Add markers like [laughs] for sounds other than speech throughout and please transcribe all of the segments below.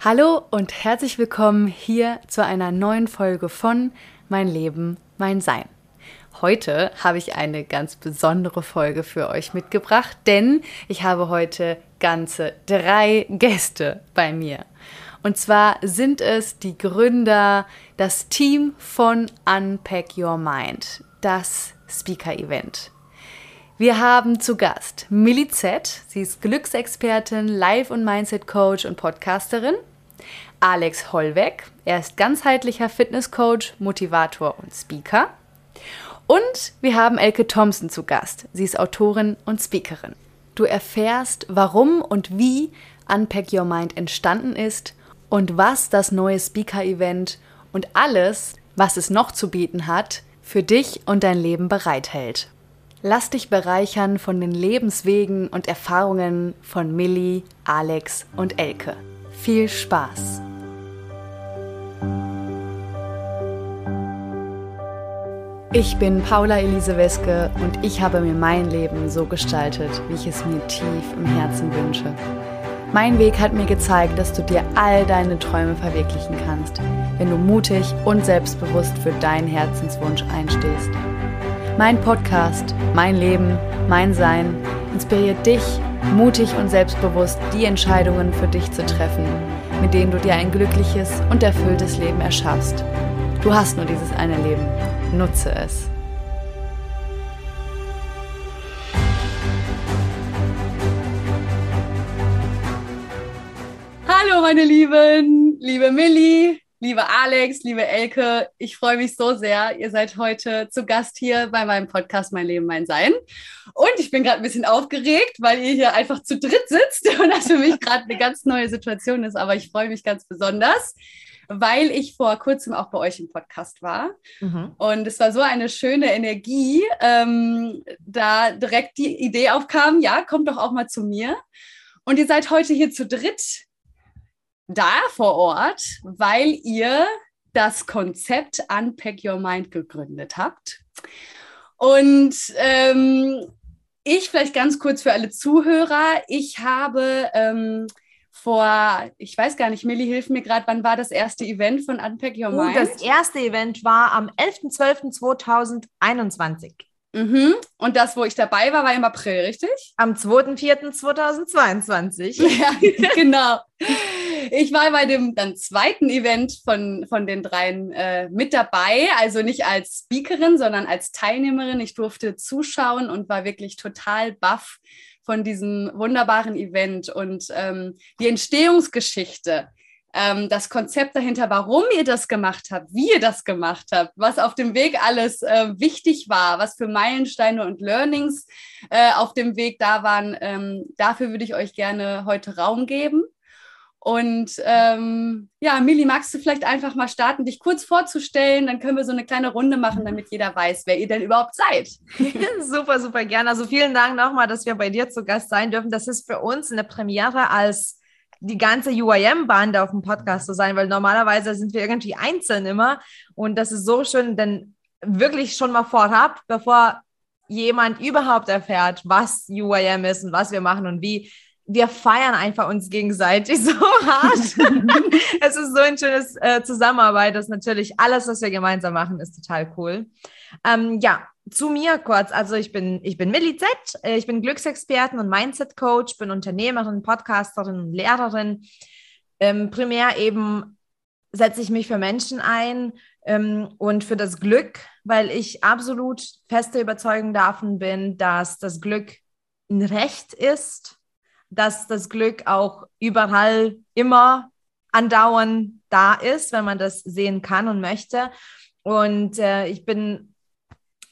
Hallo und herzlich willkommen hier zu einer neuen Folge von Mein Leben, mein Sein. Heute habe ich eine ganz besondere Folge für euch mitgebracht, denn ich habe heute ganze drei Gäste bei mir. Und zwar sind es die Gründer, das Team von Unpack Your Mind, das Speaker-Event. Wir haben zu Gast Millie Z. Sie ist Glücksexpertin, Life- und Mindset-Coach und Podcasterin. Alex Hollweg. Er ist ganzheitlicher Fitnesscoach, Motivator und Speaker. Und wir haben Elke Thompson zu Gast. Sie ist Autorin und Speakerin. Du erfährst, warum und wie Unpack Your Mind entstanden ist und was das neue Speaker-Event und alles, was es noch zu bieten hat, für dich und dein Leben bereithält. Lass dich bereichern von den Lebenswegen und Erfahrungen von Millie, Alex und Elke. Viel Spaß! Ich bin Paula Elise Weske und ich habe mir mein Leben so gestaltet, wie ich es mir tief im Herzen wünsche. Mein Weg hat mir gezeigt, dass du dir all deine Träume verwirklichen kannst, wenn du mutig und selbstbewusst für deinen Herzenswunsch einstehst. Mein Podcast, mein Leben, mein Sein inspiriert dich, mutig und selbstbewusst die Entscheidungen für dich zu treffen, mit denen du dir ein glückliches und erfülltes Leben erschaffst. Du hast nur dieses eine Leben. Nutze es. Hallo meine Lieben, liebe Millie, Liebe Alex, liebe Elke, ich freue mich so sehr. Ihr seid heute zu Gast hier bei meinem Podcast Mein Leben, mein Sein. Und ich bin gerade ein bisschen aufgeregt, weil ihr hier einfach zu dritt sitzt [laughs] und das für mich gerade eine ganz neue Situation ist. Aber ich freue mich ganz besonders, weil ich vor kurzem auch bei euch im Podcast war. Mhm. Und es war so eine schöne Energie, ähm, da direkt die Idee aufkam, ja, kommt doch auch mal zu mir. Und ihr seid heute hier zu dritt da vor Ort, weil ihr das Konzept Unpack Your Mind gegründet habt. Und ähm, ich vielleicht ganz kurz für alle Zuhörer, ich habe ähm, vor, ich weiß gar nicht, Millie, hilf mir gerade, wann war das erste Event von Unpack Your Mind? Oh, das erste Event war am 11.12.2021. Mhm. Und das, wo ich dabei war, war im April, richtig? Am 2.4.2022. [laughs] ja, genau. [laughs] Ich war bei dem dann zweiten Event von, von den dreien äh, mit dabei, also nicht als Speakerin, sondern als Teilnehmerin. Ich durfte zuschauen und war wirklich total baff von diesem wunderbaren Event und ähm, die Entstehungsgeschichte ähm, das Konzept dahinter, warum ihr das gemacht habt, wie ihr das gemacht habt, was auf dem Weg alles äh, wichtig war, was für Meilensteine und Learnings äh, auf dem Weg da waren. Ähm, dafür würde ich euch gerne heute Raum geben. Und ähm, ja, Mili, magst du vielleicht einfach mal starten, dich kurz vorzustellen? Dann können wir so eine kleine Runde machen, damit jeder weiß, wer ihr denn überhaupt seid. [laughs] super, super gerne. Also vielen Dank nochmal, dass wir bei dir zu Gast sein dürfen. Das ist für uns eine Premiere als die ganze UIM-Bande auf dem Podcast zu sein, weil normalerweise sind wir irgendwie einzeln immer. Und das ist so schön, denn wirklich schon mal vorab, bevor jemand überhaupt erfährt, was UIM ist und was wir machen und wie, wir feiern einfach uns gegenseitig so [laughs] hart. [laughs] es ist so ein schönes äh, Zusammenarbeit, dass natürlich alles, was wir gemeinsam machen, ist total cool. Ähm, ja, zu mir kurz. Also ich bin, ich bin Millie Z, ich bin Glücksexperten und Mindset-Coach, bin Unternehmerin, Podcasterin und Lehrerin. Ähm, primär eben setze ich mich für Menschen ein ähm, und für das Glück, weil ich absolut feste Überzeugung davon bin, dass das Glück ein Recht ist, dass das Glück auch überall immer andauernd da ist, wenn man das sehen kann und möchte. Und äh, ich bin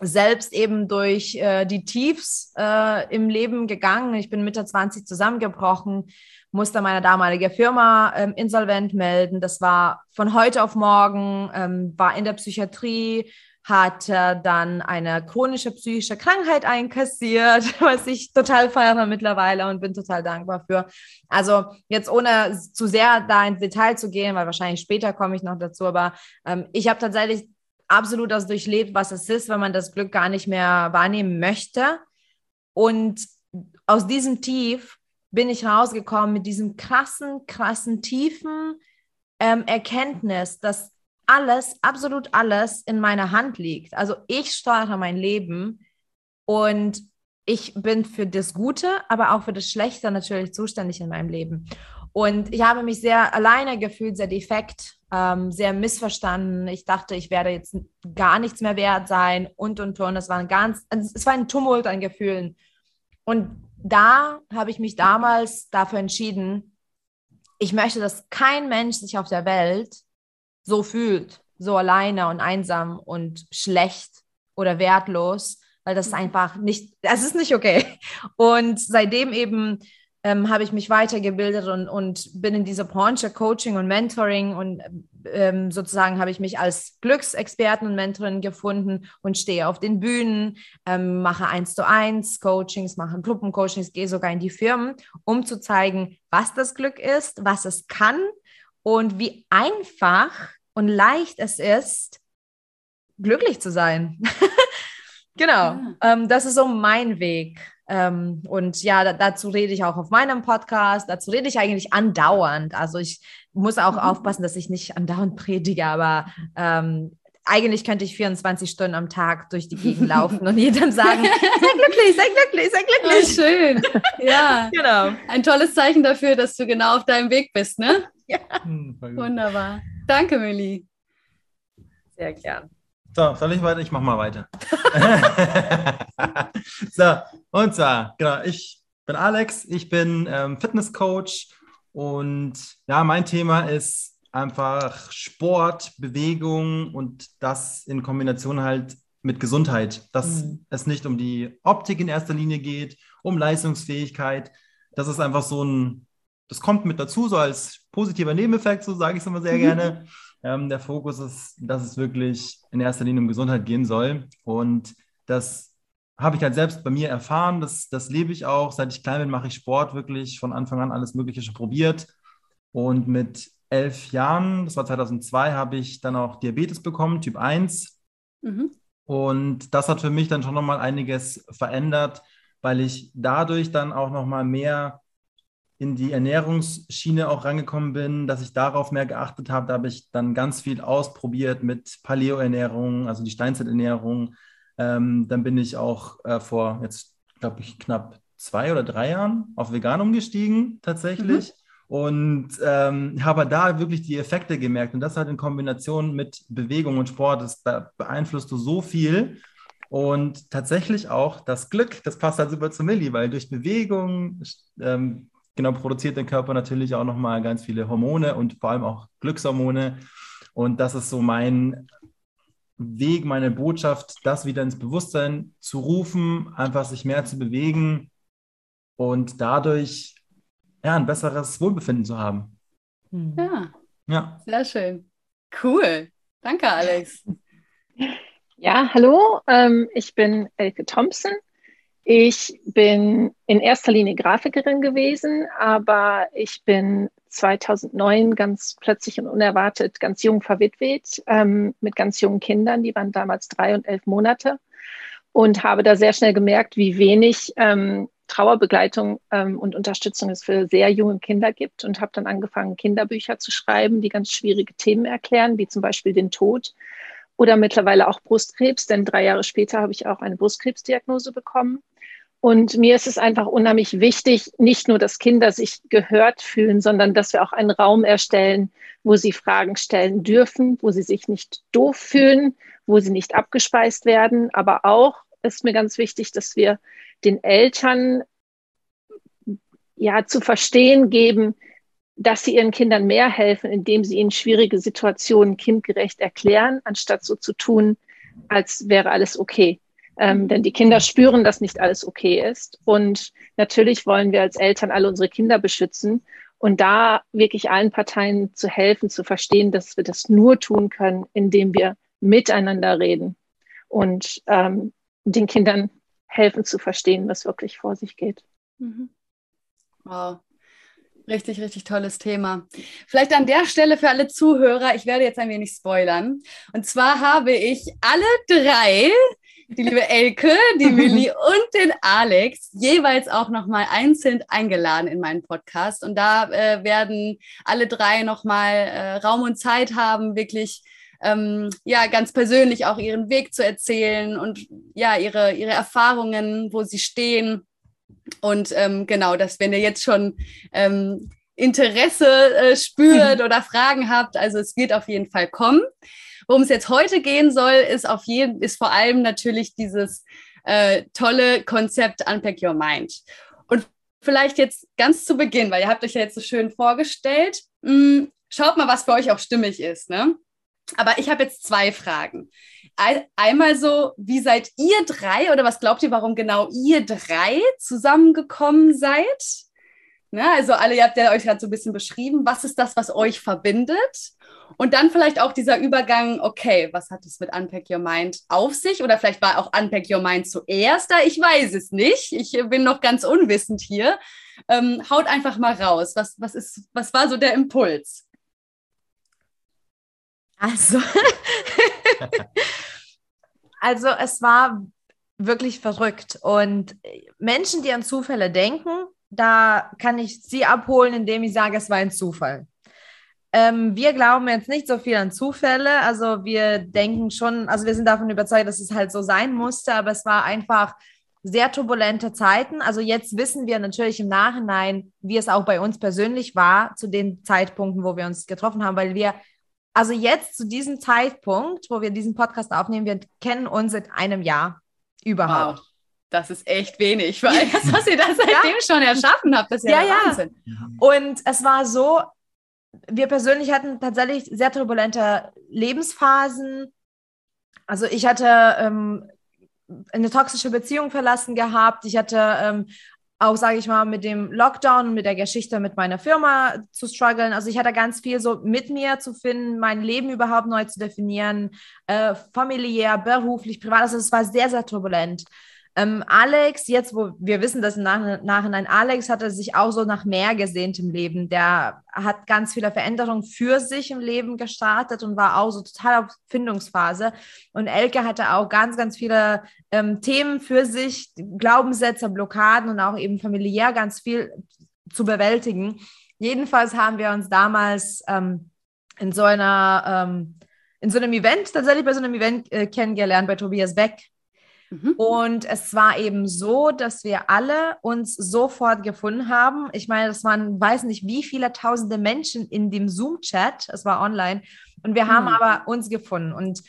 selbst eben durch äh, die Tiefs äh, im Leben gegangen. Ich bin Mitte 20 zusammengebrochen, musste meine damalige Firma ähm, insolvent melden. Das war von heute auf morgen, ähm, war in der Psychiatrie, hatte dann eine chronische psychische Krankheit einkassiert, [laughs] was ich total feiere mittlerweile und bin total dankbar für. Also jetzt ohne zu sehr da ins Detail zu gehen, weil wahrscheinlich später komme ich noch dazu, aber ähm, ich habe tatsächlich absolut das durchlebt, was es ist, wenn man das Glück gar nicht mehr wahrnehmen möchte. Und aus diesem Tief bin ich rausgekommen mit diesem krassen, krassen, tiefen ähm, Erkenntnis, dass alles, absolut alles in meiner Hand liegt. Also ich steuere mein Leben und ich bin für das Gute, aber auch für das Schlechte natürlich zuständig in meinem Leben. Und ich habe mich sehr alleine gefühlt, sehr defekt, ähm, sehr missverstanden. Ich dachte, ich werde jetzt gar nichts mehr wert sein und und und. Es war ein ganz, es war ein Tumult an Gefühlen. Und da habe ich mich damals dafür entschieden, ich möchte, dass kein Mensch sich auf der Welt so fühlt, so alleine und einsam und schlecht oder wertlos, weil das ist mhm. einfach nicht, das ist nicht okay. [laughs] Und seitdem eben ähm, habe ich mich weitergebildet und, und bin in dieser Branche Coaching und Mentoring und ähm, sozusagen habe ich mich als Glücksexperten und Mentorin gefunden und stehe auf den Bühnen, ähm, mache eins zu eins Coachings, mache Gruppencoachings, gehe sogar in die Firmen, um zu zeigen, was das Glück ist, was es kann und wie einfach und leicht es ist, glücklich zu sein. [laughs] genau, ja. ähm, das ist so mein Weg. Ähm, und ja, da, dazu rede ich auch auf meinem Podcast, dazu rede ich eigentlich andauernd. Also ich muss auch mhm. aufpassen, dass ich nicht andauernd predige, aber ähm, eigentlich könnte ich 24 Stunden am Tag durch die Gegend laufen und jedem sagen, [laughs] sei glücklich, sei glücklich, sei glücklich. Oh, schön. Ja. [laughs] genau. Ein tolles Zeichen dafür, dass du genau auf deinem Weg bist, ne? [laughs] Ja. Hm, Wunderbar. Danke, Millie. Sehr gern. So, soll ich weiter? Ich mache mal weiter. [laughs] so, und zwar, genau, ich bin Alex, ich bin ähm, Fitnesscoach und ja, mein Thema ist einfach Sport, Bewegung und das in Kombination halt mit Gesundheit, dass mhm. es nicht um die Optik in erster Linie geht, um Leistungsfähigkeit. Das ist einfach so ein, das kommt mit dazu, so als positiver Nebeneffekt, so sage ich es immer sehr mhm. gerne. Ähm, der Fokus ist, dass es wirklich in erster Linie um Gesundheit gehen soll. Und das habe ich halt selbst bei mir erfahren. Das, das lebe ich auch. Seit ich klein bin, mache ich Sport wirklich von Anfang an alles Mögliche schon probiert. Und mit elf Jahren, das war 2002, habe ich dann auch Diabetes bekommen, Typ 1. Mhm. Und das hat für mich dann schon nochmal einiges verändert, weil ich dadurch dann auch nochmal mehr in die Ernährungsschiene auch rangekommen bin, dass ich darauf mehr geachtet habe. Da habe ich dann ganz viel ausprobiert mit Paleo-Ernährung, also die Steinzeiternährung. Ähm, dann bin ich auch äh, vor jetzt, glaube ich, knapp zwei oder drei Jahren auf vegan umgestiegen, tatsächlich. Mhm. Und ähm, habe da wirklich die Effekte gemerkt. Und das halt in Kombination mit Bewegung und Sport, das da beeinflusst du so viel. Und tatsächlich auch das Glück, das passt halt super zu Milli, weil durch Bewegung, ähm, genau produziert der Körper natürlich auch nochmal ganz viele Hormone und vor allem auch Glückshormone. Und das ist so mein Weg, meine Botschaft, das wieder ins Bewusstsein zu rufen, einfach sich mehr zu bewegen und dadurch ja, ein besseres Wohlbefinden zu haben. Hm. Ja. Ja. Sehr schön. Cool. Danke, Alex. Ja, hallo. Ähm, ich bin Elke Thompson. Ich bin in erster Linie Grafikerin gewesen, aber ich bin 2009 ganz plötzlich und unerwartet ganz jung verwitwet ähm, mit ganz jungen Kindern. Die waren damals drei und elf Monate und habe da sehr schnell gemerkt, wie wenig ähm, Trauerbegleitung ähm, und Unterstützung es für sehr junge Kinder gibt und habe dann angefangen, Kinderbücher zu schreiben, die ganz schwierige Themen erklären, wie zum Beispiel den Tod oder mittlerweile auch Brustkrebs, denn drei Jahre später habe ich auch eine Brustkrebsdiagnose bekommen. Und mir ist es einfach unheimlich wichtig, nicht nur, dass Kinder sich gehört fühlen, sondern dass wir auch einen Raum erstellen, wo sie Fragen stellen dürfen, wo sie sich nicht doof fühlen, wo sie nicht abgespeist werden. Aber auch ist mir ganz wichtig, dass wir den Eltern ja zu verstehen geben, dass sie ihren Kindern mehr helfen, indem sie ihnen schwierige Situationen kindgerecht erklären, anstatt so zu tun, als wäre alles okay. Ähm, denn die Kinder spüren, dass nicht alles okay ist. Und natürlich wollen wir als Eltern alle unsere Kinder beschützen. Und da wirklich allen Parteien zu helfen, zu verstehen, dass wir das nur tun können, indem wir miteinander reden und ähm, den Kindern helfen zu verstehen, was wirklich vor sich geht. Mhm. Wow. Richtig, richtig tolles Thema. Vielleicht an der Stelle für alle Zuhörer, ich werde jetzt ein wenig spoilern. Und zwar habe ich alle drei die liebe Elke, die [laughs] Millie und den Alex jeweils auch nochmal einzeln eingeladen in meinen Podcast. Und da äh, werden alle drei nochmal äh, Raum und Zeit haben, wirklich ähm, ja ganz persönlich auch ihren Weg zu erzählen und ja ihre, ihre Erfahrungen, wo sie stehen. Und ähm, genau, dass wenn ihr jetzt schon ähm, Interesse äh, spürt [laughs] oder Fragen habt, also es wird auf jeden Fall kommen. Worum es jetzt heute gehen soll, ist auf jeden, ist vor allem natürlich dieses äh, tolle Konzept Unpack Your Mind. Und vielleicht jetzt ganz zu Beginn, weil ihr habt euch ja jetzt so schön vorgestellt. Mh, hm, schaut mal, was für euch auch stimmig ist. Ne? Aber ich habe jetzt zwei Fragen. Einmal so, wie seid ihr drei oder was glaubt ihr, warum genau ihr drei zusammengekommen seid? Ne, also alle, ihr habt ja euch gerade so ein bisschen beschrieben, was ist das, was euch verbindet? Und dann vielleicht auch dieser Übergang, okay, was hat es mit Unpack Your Mind auf sich? Oder vielleicht war auch Unpack Your Mind zuerst da, ich weiß es nicht. Ich bin noch ganz unwissend hier. Ähm, haut einfach mal raus. Was, was, ist, was war so der Impuls? Also, [laughs] also es war wirklich verrückt. Und Menschen, die an Zufälle denken, da kann ich sie abholen, indem ich sage, es war ein Zufall. Ähm, wir glauben jetzt nicht so viel an Zufälle. Also wir denken schon, also wir sind davon überzeugt, dass es halt so sein musste, aber es war einfach sehr turbulente Zeiten. Also jetzt wissen wir natürlich im Nachhinein, wie es auch bei uns persönlich war, zu den Zeitpunkten, wo wir uns getroffen haben, weil wir also jetzt zu diesem Zeitpunkt, wo wir diesen Podcast aufnehmen, wir kennen uns seit einem Jahr überhaupt. Wow. Das ist echt wenig, [laughs] weil das, was ihr da seitdem ja. schon erschaffen habt, das ist ja, ja Wahnsinn. Ja. Und es war so, wir persönlich hatten tatsächlich sehr turbulente Lebensphasen. Also ich hatte ähm, eine toxische Beziehung verlassen gehabt. Ich hatte ähm, auch, sage ich mal, mit dem Lockdown mit der Geschichte mit meiner Firma zu strugglen. Also ich hatte ganz viel so mit mir zu finden, mein Leben überhaupt neu zu definieren, äh, familiär, beruflich, privat. Also es war sehr, sehr turbulent. Ähm, Alex, jetzt wo wir wissen, dass im Nach Nachhinein Alex hatte sich auch so nach mehr gesehnt im Leben. Der hat ganz viele Veränderungen für sich im Leben gestartet und war auch so total auf Findungsphase. Und Elke hatte auch ganz, ganz viele ähm, Themen für sich, Glaubenssätze, Blockaden und auch eben familiär ganz viel zu bewältigen. Jedenfalls haben wir uns damals ähm, in so einer ähm, in so einem Event, tatsächlich bei so einem Event äh, kennengelernt bei Tobias Beck Mhm. Und es war eben so, dass wir alle uns sofort gefunden haben. Ich meine, das waren, weiß nicht, wie viele tausende Menschen in dem Zoom-Chat. Es war online. Und wir mhm. haben aber uns gefunden. Und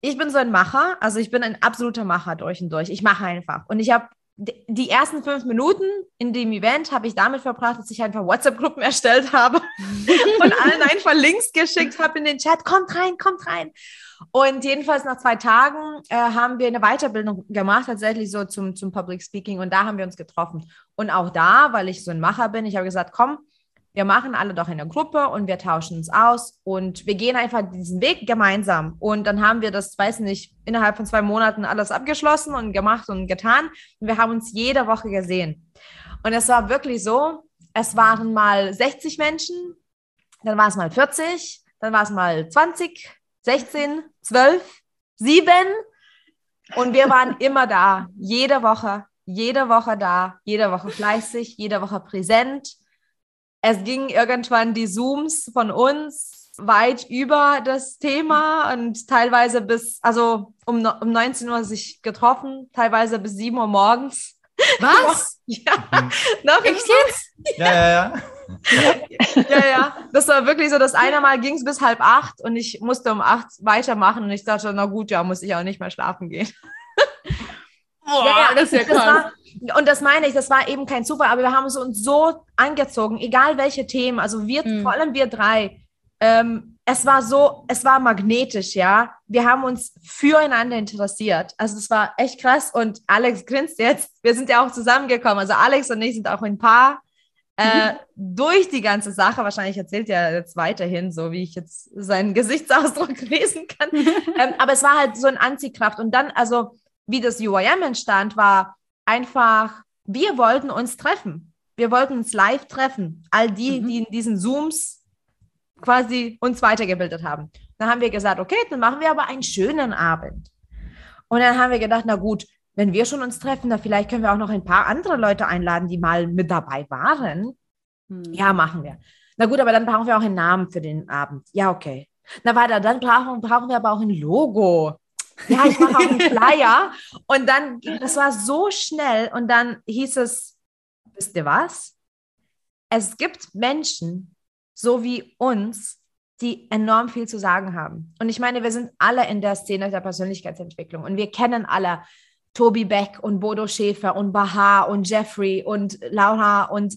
ich bin so ein Macher. Also ich bin ein absoluter Macher durch und durch. Ich mache einfach. Und ich habe die ersten fünf Minuten in dem Event habe ich damit verbracht, dass ich einfach WhatsApp-Gruppen erstellt habe [laughs] und allen einfach Links geschickt habe in den Chat. Kommt rein, kommt rein. Und jedenfalls nach zwei Tagen äh, haben wir eine Weiterbildung gemacht, tatsächlich so zum, zum Public Speaking. Und da haben wir uns getroffen. Und auch da, weil ich so ein Macher bin, ich habe gesagt, komm, wir machen alle doch in der Gruppe und wir tauschen uns aus und wir gehen einfach diesen Weg gemeinsam. Und dann haben wir das, weiß nicht, innerhalb von zwei Monaten alles abgeschlossen und gemacht und getan. Und wir haben uns jede Woche gesehen. Und es war wirklich so, es waren mal 60 Menschen, dann war es mal 40, dann war es mal 20, 16, 12, 7. Und wir waren [laughs] immer da, jede Woche, jede Woche da, jede Woche fleißig, jede Woche präsent. Es ging irgendwann die Zooms von uns weit über das Thema und teilweise bis, also um, um 19 Uhr sich getroffen, teilweise bis 7 Uhr morgens. Was? [laughs] ja, noch Echt jetzt? Ja, ja, ja [laughs] ja, ja. Das war wirklich so, das eine Mal ging es bis halb acht und ich musste um acht weitermachen und ich dachte, na gut, ja, muss ich auch nicht mehr schlafen gehen. [laughs] Boah, ja, das ist ja krass. War, und das meine ich, das war eben kein Zufall, aber wir haben uns so angezogen, egal welche Themen, also wir, mhm. vor allem wir drei, ähm, es war so, es war magnetisch, ja. Wir haben uns füreinander interessiert. Also es war echt krass und Alex grinst jetzt. Wir sind ja auch zusammengekommen. Also Alex und ich sind auch ein Paar äh, mhm. durch die ganze Sache, wahrscheinlich erzählt er jetzt weiterhin, so wie ich jetzt seinen Gesichtsausdruck [laughs] lesen kann. [laughs] ähm, aber es war halt so ein Anziehkraft. Und dann, also wie das UIM entstand, war einfach, wir wollten uns treffen. Wir wollten uns live treffen. All die, mhm. die in diesen Zooms quasi uns weitergebildet haben. Dann haben wir gesagt, okay, dann machen wir aber einen schönen Abend. Und dann haben wir gedacht, na gut, wenn wir schon uns treffen, dann vielleicht können wir auch noch ein paar andere Leute einladen, die mal mit dabei waren. Hm. Ja, machen wir. Na gut, aber dann brauchen wir auch einen Namen für den Abend. Ja, okay. Na weiter, dann brauchen, brauchen wir aber auch ein Logo. Ja, ich mache auch einen [laughs] Flyer. Und dann, das war so schnell. Und dann hieß es, wisst ihr was? Es gibt Menschen, so wie uns, die enorm viel zu sagen haben. Und ich meine, wir sind alle in der Szene der Persönlichkeitsentwicklung und wir kennen alle Tobi Beck und Bodo Schäfer und Baha und Jeffrey und Laura und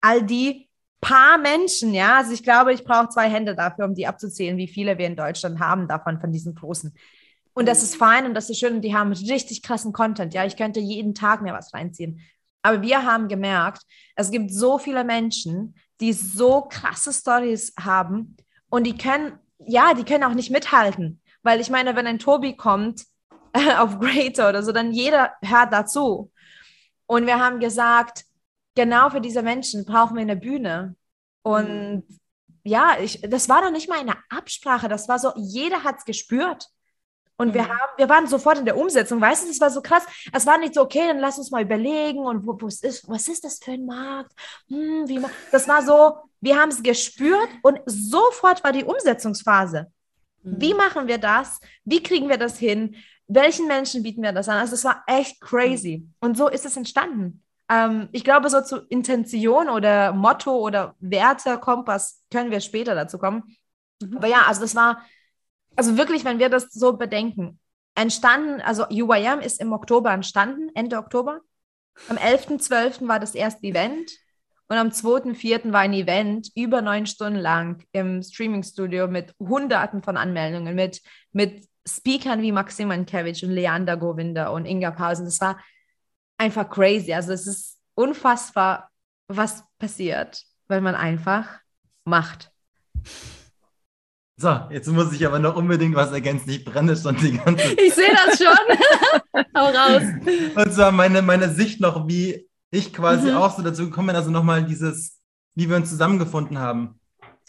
all die paar Menschen, ja. Also ich glaube, ich brauche zwei Hände dafür, um die abzuzählen, wie viele wir in Deutschland haben davon, von diesen großen. Und das ist fein und das ist schön und die haben richtig krassen Content, ja. Ich könnte jeden Tag mir was reinziehen. Aber wir haben gemerkt, es gibt so viele Menschen, die so krasse Stories haben und die können, ja, die können auch nicht mithalten. Weil ich meine, wenn ein Tobi kommt äh, [laughs] auf Greater oder so, dann jeder hört dazu. Und wir haben gesagt, genau für diese Menschen brauchen wir eine Bühne. Und mhm. ja, ich, das war doch nicht mal eine Absprache, das war so, jeder hat es gespürt. Und mhm. wir haben, wir waren sofort in der Umsetzung, weißt du, das war so krass. Es war nicht so, okay, dann lass uns mal überlegen und wo, wo ist, was ist das für ein Markt? Hm, wie, das war so, wir haben es gespürt und sofort war die Umsetzungsphase. Mhm. Wie machen wir das? Wie kriegen wir das hin? Welchen Menschen bieten wir das an? Also es war echt crazy. Mhm. Und so ist es entstanden. Ähm, ich glaube, so zu Intention oder Motto oder Werte, Kompass können wir später dazu kommen. Mhm. Aber ja, also das war, also wirklich, wenn wir das so bedenken, entstanden, also UIM ist im Oktober entstanden, Ende Oktober. Am 11.12. war das erste Event und am 2.4. war ein Event über neun Stunden lang im Streaming-Studio mit hunderten von Anmeldungen, mit, mit Speakern wie Maxim Mankiewicz und Leander Govinda und Inga Pausen. Das war einfach crazy. Also es ist unfassbar, was passiert, wenn man einfach macht. So, jetzt muss ich aber noch unbedingt was ergänzen. Ich brenne schon die ganze Zeit. [laughs] Ich sehe das schon. [laughs] Hau raus. Und zwar meine, meine Sicht noch, wie ich quasi mhm. auch so dazu gekommen bin, also nochmal dieses, wie wir uns zusammengefunden haben.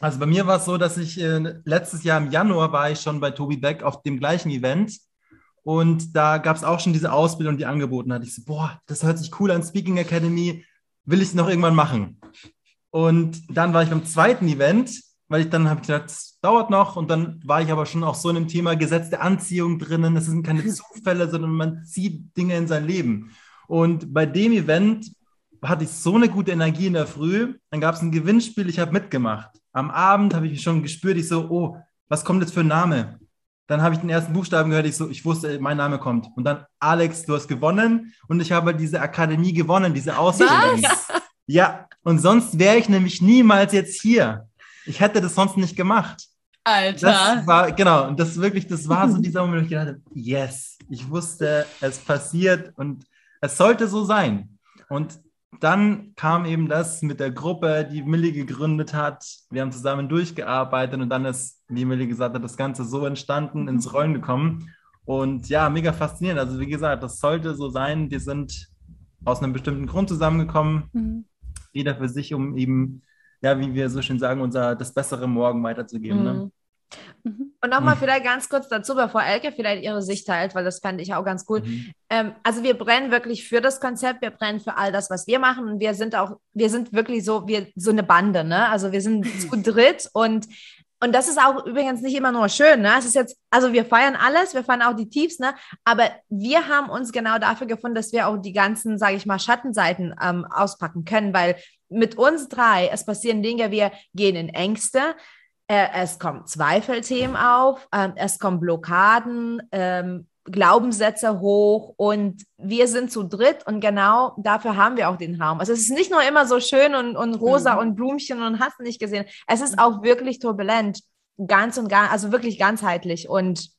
Also bei mir war es so, dass ich äh, letztes Jahr im Januar war ich schon bei Tobi Beck auf dem gleichen Event und da gab es auch schon diese Ausbildung, die angeboten hat. Ich so, boah, das hört sich cool an, Speaking Academy, will ich es noch irgendwann machen? Und dann war ich beim zweiten Event, weil ich dann habe ich gedacht, das dauert noch. Und dann war ich aber schon auch so in dem Thema Gesetz der Anziehung drinnen. Das sind keine [laughs] Zufälle, sondern man zieht Dinge in sein Leben. Und bei dem Event hatte ich so eine gute Energie in der Früh. Dann gab es ein Gewinnspiel, ich habe mitgemacht. Am Abend habe ich schon gespürt, ich so, oh, was kommt jetzt für ein Name? Dann habe ich den ersten Buchstaben gehört, ich so, ich wusste, mein Name kommt. Und dann, Alex, du hast gewonnen und ich habe diese Akademie gewonnen, diese [laughs] Ausbildung. Was? Ja, und sonst wäre ich nämlich niemals jetzt hier. Ich hätte das sonst nicht gemacht. Alter. Das war, genau, und das wirklich, das war so dieser Moment, wo ich gedacht habe, yes, ich wusste, es passiert und es sollte so sein. Und dann kam eben das mit der Gruppe, die Millie gegründet hat. Wir haben zusammen durchgearbeitet und dann ist, wie Millie gesagt hat, das Ganze so entstanden, ins Rollen gekommen. Und ja, mega faszinierend. Also wie gesagt, das sollte so sein. Wir sind aus einem bestimmten Grund zusammengekommen, mhm. jeder für sich, um eben, ja, wie wir so schön sagen, unser das bessere Morgen weiterzugeben. Ne? Mhm. Ne? Und nochmal mhm. vielleicht ganz kurz dazu, bevor Elke vielleicht ihre Sicht teilt, weil das fand ich auch ganz cool. Mhm. Ähm, also wir brennen wirklich für das Konzept, wir brennen für all das, was wir machen und wir sind auch, wir sind wirklich so, wir so eine Bande, ne? Also wir sind zu [laughs] dritt und und das ist auch übrigens nicht immer nur schön, ne? Es ist jetzt, also wir feiern alles, wir feiern auch die Tiefs, ne? Aber wir haben uns genau dafür gefunden, dass wir auch die ganzen, sage ich mal, Schattenseiten ähm, auspacken können, weil mit uns drei, es passieren Dinge, wir gehen in Ängste, äh, es kommen Zweifelthemen auf, äh, es kommen Blockaden, ähm, Glaubenssätze hoch und wir sind zu dritt und genau dafür haben wir auch den Raum. Also es ist nicht nur immer so schön und, und rosa mhm. und Blümchen und hast nicht gesehen. Es ist auch wirklich turbulent, ganz und gar, also wirklich ganzheitlich und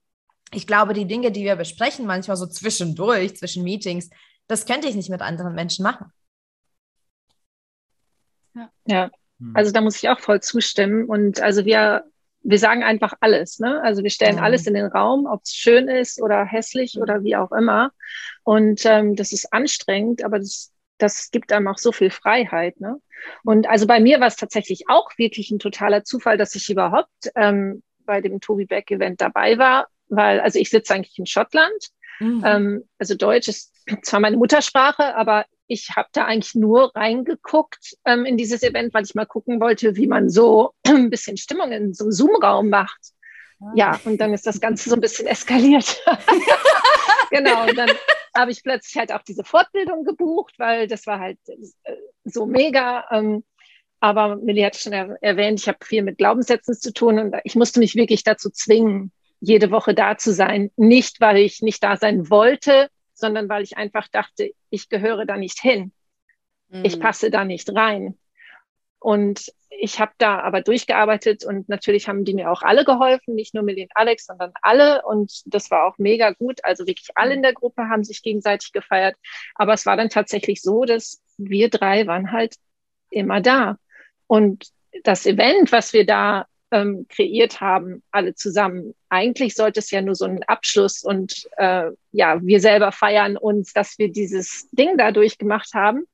ich glaube, die Dinge, die wir besprechen, manchmal so zwischendurch, zwischen Meetings, das könnte ich nicht mit anderen Menschen machen. Ja. ja. Hm. Also da muss ich auch voll zustimmen. Und also wir, wir sagen einfach alles. Ne? Also wir stellen mhm. alles in den Raum, ob es schön ist oder hässlich mhm. oder wie auch immer. Und ähm, das ist anstrengend, aber das, das gibt einem auch so viel Freiheit. Ne? Und also bei mir war es tatsächlich auch wirklich ein totaler Zufall, dass ich überhaupt ähm, bei dem Toby Beck Event dabei war, weil also ich sitze eigentlich in Schottland Mhm. Ähm, also Deutsch ist zwar meine Muttersprache, aber ich habe da eigentlich nur reingeguckt ähm, in dieses Event, weil ich mal gucken wollte, wie man so [clears throat] ein bisschen Stimmung in so einem Zoom-Raum macht. Ah. Ja, und dann ist das Ganze so ein bisschen eskaliert. [laughs] genau, und dann habe ich plötzlich halt auch diese Fortbildung gebucht, weil das war halt äh, so mega. Ähm, aber Millie hat schon erwähnt, ich habe viel mit Glaubenssätzen zu tun und ich musste mich wirklich dazu zwingen, jede Woche da zu sein. Nicht, weil ich nicht da sein wollte, sondern weil ich einfach dachte, ich gehöre da nicht hin. Mhm. Ich passe da nicht rein. Und ich habe da aber durchgearbeitet und natürlich haben die mir auch alle geholfen, nicht nur mit den Alex, sondern alle. Und das war auch mega gut. Also wirklich alle in der Gruppe haben sich gegenseitig gefeiert. Aber es war dann tatsächlich so, dass wir drei waren halt immer da. Und das Event, was wir da ähm, kreiert haben, alle zusammen. Eigentlich sollte es ja nur so ein Abschluss und äh, ja, wir selber feiern uns, dass wir dieses Ding da durchgemacht haben.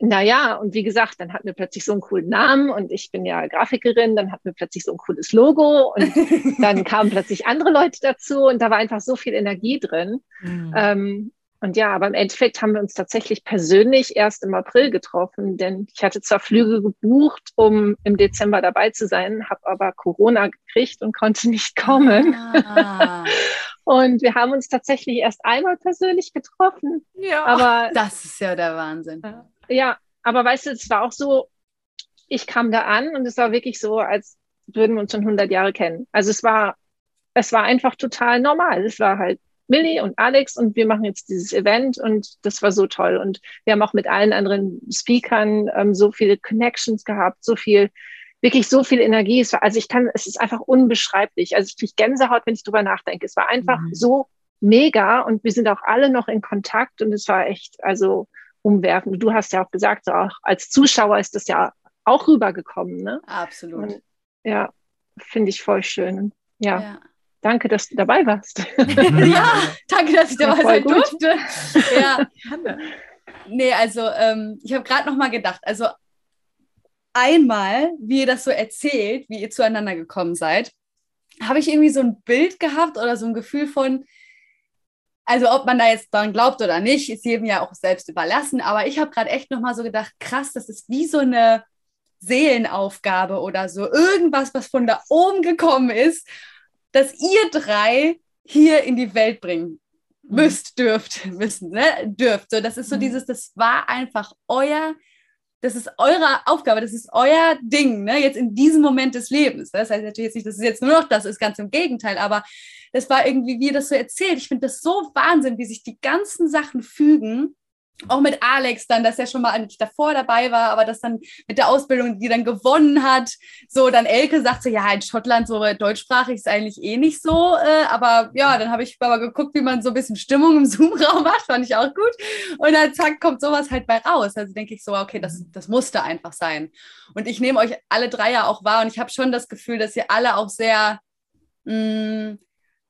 Naja, und wie gesagt, dann hatten wir plötzlich so einen coolen Namen und ich bin ja Grafikerin, dann hatten wir plötzlich so ein cooles Logo und [laughs] dann kamen plötzlich andere Leute dazu und da war einfach so viel Energie drin. Mhm. Ähm, und ja, aber im Endeffekt haben wir uns tatsächlich persönlich erst im April getroffen, denn ich hatte zwar Flüge gebucht, um im Dezember dabei zu sein, habe aber Corona gekriegt und konnte nicht kommen. Ah. [laughs] und wir haben uns tatsächlich erst einmal persönlich getroffen. Ja, aber [laughs] das ist ja der Wahnsinn. Ja, aber weißt du, es war auch so, ich kam da an und es war wirklich so, als würden wir uns schon 100 Jahre kennen. Also es war, es war einfach total normal. Es war halt Millie und Alex und wir machen jetzt dieses Event und das war so toll. Und wir haben auch mit allen anderen Speakern ähm, so viele Connections gehabt, so viel, wirklich so viel Energie. Es war, also ich kann, es ist einfach unbeschreiblich. Also ich kriege Gänsehaut, wenn ich drüber nachdenke. Es war einfach mhm. so mega und wir sind auch alle noch in Kontakt und es war echt, also umwerfend. Du hast ja auch gesagt, so auch als Zuschauer ist das ja auch rübergekommen, ne? Absolut. Und, ja, finde ich voll schön. ja. ja. Danke, dass du dabei warst. [laughs] ja, danke, dass ich dabei sein durfte. Ja. Nee, also ähm, ich habe gerade noch mal gedacht, also einmal, wie ihr das so erzählt, wie ihr zueinander gekommen seid, habe ich irgendwie so ein Bild gehabt oder so ein Gefühl von, also ob man da jetzt dran glaubt oder nicht, ist jedem ja auch selbst überlassen, aber ich habe gerade echt noch mal so gedacht, krass, das ist wie so eine Seelenaufgabe oder so, irgendwas, was von da oben gekommen ist dass ihr drei hier in die Welt bringen mhm. müsst, dürft, müssen, ne? dürft. So, das ist so mhm. dieses, das war einfach euer, das ist eure Aufgabe, das ist euer Ding, ne? jetzt in diesem Moment des Lebens. Das heißt natürlich jetzt nicht, dass es jetzt nur noch das ist, ganz im Gegenteil, aber das war irgendwie, wie ihr das so erzählt. Ich finde das so Wahnsinn, wie sich die ganzen Sachen fügen auch mit Alex dann, dass er schon mal eigentlich davor dabei war, aber das dann mit der Ausbildung, die dann gewonnen hat, so dann Elke sagt so, ja, in Schottland so deutschsprachig ist eigentlich eh nicht so, äh, aber ja, dann habe ich aber geguckt, wie man so ein bisschen Stimmung im [laughs] Zoom-Raum macht, fand ich auch gut. Und dann zack, kommt sowas halt bei raus, also denke ich so, okay, das, das musste einfach sein. Und ich nehme euch alle drei ja auch wahr und ich habe schon das Gefühl, dass ihr alle auch sehr mh, mm,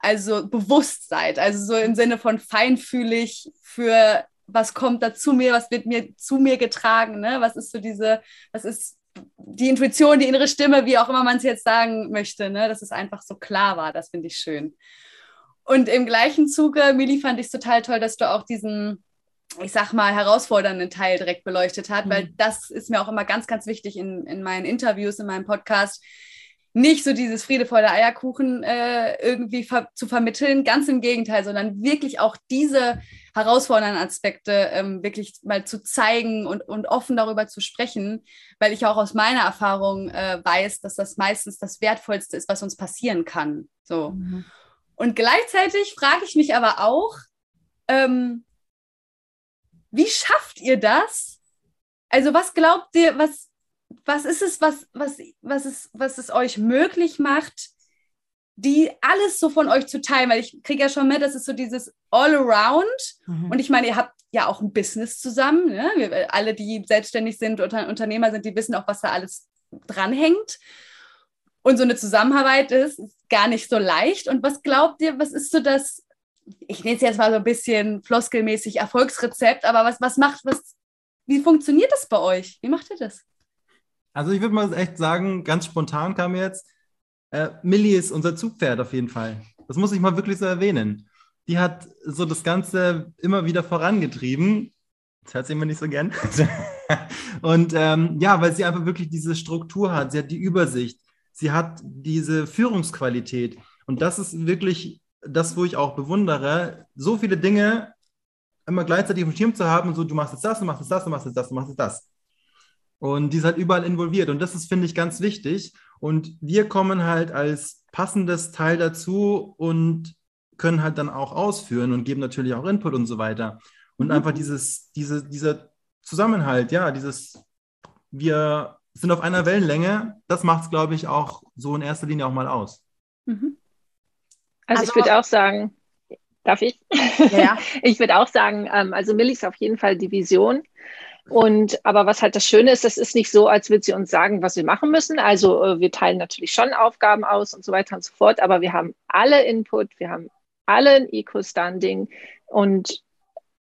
also bewusst seid, also so im Sinne von feinfühlig für was kommt da zu mir, was wird mir zu mir getragen, ne? Was ist so diese, was ist die Intuition, die innere Stimme, wie auch immer man es jetzt sagen möchte, ne? Dass es einfach so klar war, das finde ich schön. Und im gleichen Zuge, Mili, fand ich es total toll, dass du auch diesen, ich sag mal, herausfordernden Teil direkt beleuchtet hast, mhm. weil das ist mir auch immer ganz, ganz wichtig in, in meinen Interviews, in meinem Podcast, nicht so dieses Friede der Eierkuchen äh, irgendwie ver zu vermitteln, ganz im Gegenteil, sondern wirklich auch diese herausfordernden Aspekte ähm, wirklich mal zu zeigen und, und offen darüber zu sprechen, weil ich auch aus meiner Erfahrung äh, weiß, dass das meistens das Wertvollste ist, was uns passieren kann. So. Mhm. Und gleichzeitig frage ich mich aber auch, ähm, wie schafft ihr das? Also was glaubt ihr, was, was ist es, was, was, was, es, was es euch möglich macht, die alles so von euch zu teilen? Weil ich kriege ja schon mit, das ist so dieses All-Around. Mhm. Und ich meine, ihr habt ja auch ein Business zusammen. Ne? Wir, alle, die selbstständig sind oder Unternehmer sind, die wissen auch, was da alles dranhängt. Und so eine Zusammenarbeit ist, ist gar nicht so leicht. Und was glaubt ihr, was ist so das, ich nenne es jetzt mal so ein bisschen floskelmäßig Erfolgsrezept, aber was, was macht, was, wie funktioniert das bei euch? Wie macht ihr das? Also ich würde mal echt sagen, ganz spontan kam jetzt, äh, Millie ist unser Zugpferd auf jeden Fall. Das muss ich mal wirklich so erwähnen. die hat so das Ganze immer wieder vorangetrieben. Das hört sie immer nicht so gern. [laughs] und ähm, ja, weil sie einfach wirklich diese Struktur hat, sie hat die Übersicht, sie hat diese Führungsqualität. Und das ist wirklich das, wo ich auch bewundere, so viele Dinge immer gleichzeitig auf dem Schirm zu haben und so, du machst jetzt das, du machst jetzt das, du machst jetzt das, du machst jetzt das. Und die ist halt überall involviert. Und das ist, finde ich, ganz wichtig. Und wir kommen halt als passendes Teil dazu und können halt dann auch ausführen und geben natürlich auch Input und so weiter. Und mhm. einfach dieses, diese, dieser Zusammenhalt, ja, dieses, wir sind auf einer Wellenlänge, das macht es, glaube ich, auch so in erster Linie auch mal aus. Mhm. Also, also, ich würde auch sagen, darf ich? Ja. [laughs] ich würde auch sagen, ähm, also Millie ist auf jeden Fall die Vision. Und aber was halt das Schöne ist, das ist nicht so, als würde sie uns sagen, was wir machen müssen. Also äh, wir teilen natürlich schon Aufgaben aus und so weiter und so fort, aber wir haben alle Input, wir haben alle ein Eco-Standing. Und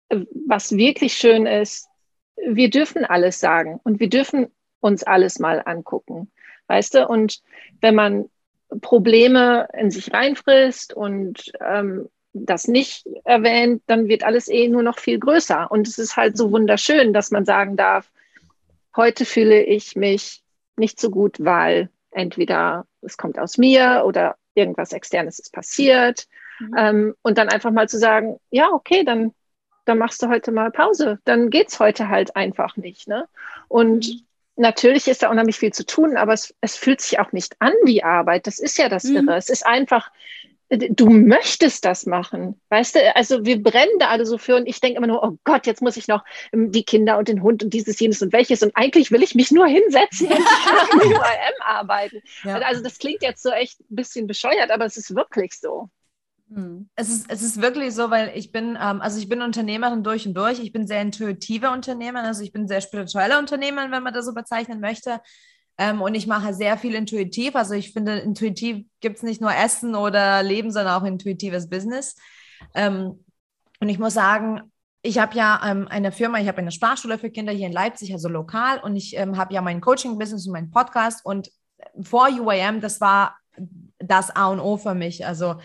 äh, was wirklich schön ist, wir dürfen alles sagen und wir dürfen uns alles mal angucken. Weißt du? Und wenn man Probleme in sich reinfrisst und ähm, das nicht erwähnt, dann wird alles eh nur noch viel größer. Und es ist halt so wunderschön, dass man sagen darf, heute fühle ich mich nicht so gut, weil entweder es kommt aus mir oder irgendwas Externes ist passiert. Mhm. Ähm, und dann einfach mal zu sagen, ja, okay, dann, dann machst du heute mal Pause. Dann geht's heute halt einfach nicht. Ne? Und mhm. natürlich ist da unheimlich viel zu tun, aber es, es fühlt sich auch nicht an wie Arbeit. Das ist ja das mhm. Irre. Es ist einfach, du möchtest das machen, weißt du? Also wir brennen da alle so für und ich denke immer nur, oh Gott, jetzt muss ich noch ähm, die Kinder und den Hund und dieses, jenes und welches und eigentlich will ich mich nur hinsetzen und am UAM [laughs] arbeiten. Ja. Also das klingt jetzt so echt ein bisschen bescheuert, aber es ist wirklich so. Hm. Es ist, es ist wirklich so, weil ich bin, ähm, also ich bin Unternehmerin durch und durch. Ich bin sehr intuitive Unternehmerin, also ich bin sehr spirituelle Unternehmerin, wenn man das so bezeichnen möchte. Ähm, und ich mache sehr viel intuitiv. Also ich finde, intuitiv gibt es nicht nur Essen oder Leben, sondern auch intuitives Business. Ähm, und ich muss sagen, ich habe ja ähm, eine Firma, ich habe eine Sprachschule für Kinder hier in Leipzig, also lokal. Und ich ähm, habe ja mein Coaching-Business und meinen Podcast. Und vor UAM, das war das A und O für mich. Also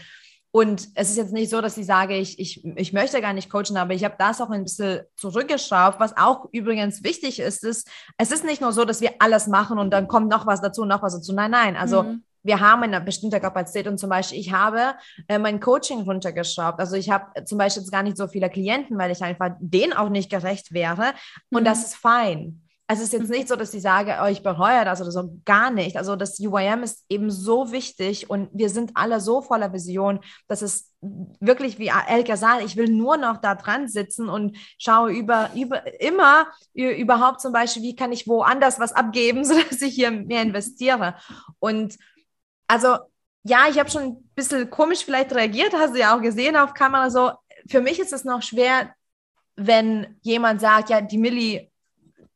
und es ist jetzt nicht so, dass ich sage, ich, ich, ich möchte gar nicht coachen, aber ich habe das auch ein bisschen zurückgeschraubt. Was auch übrigens wichtig ist, ist, es ist nicht nur so, dass wir alles machen und dann kommt noch was dazu, noch was dazu. Nein, nein. Also mhm. wir haben eine bestimmte Kapazität und zum Beispiel, ich habe äh, mein Coaching runtergeschraubt. Also ich habe zum Beispiel jetzt gar nicht so viele Klienten, weil ich einfach denen auch nicht gerecht wäre. Und mhm. das ist fein es ist jetzt nicht so, dass ich sage, oh, ich bereue das oder so, gar nicht. Also das UIM ist eben so wichtig und wir sind alle so voller Vision, dass es wirklich wie Elke sagt, ich will nur noch da dran sitzen und schaue über, über immer überhaupt zum Beispiel, wie kann ich woanders was abgeben, [laughs] sodass ich hier mehr investiere. Und also ja, ich habe schon ein bisschen komisch vielleicht reagiert, hast du ja auch gesehen auf Kamera. So, für mich ist es noch schwer, wenn jemand sagt, ja, die Millie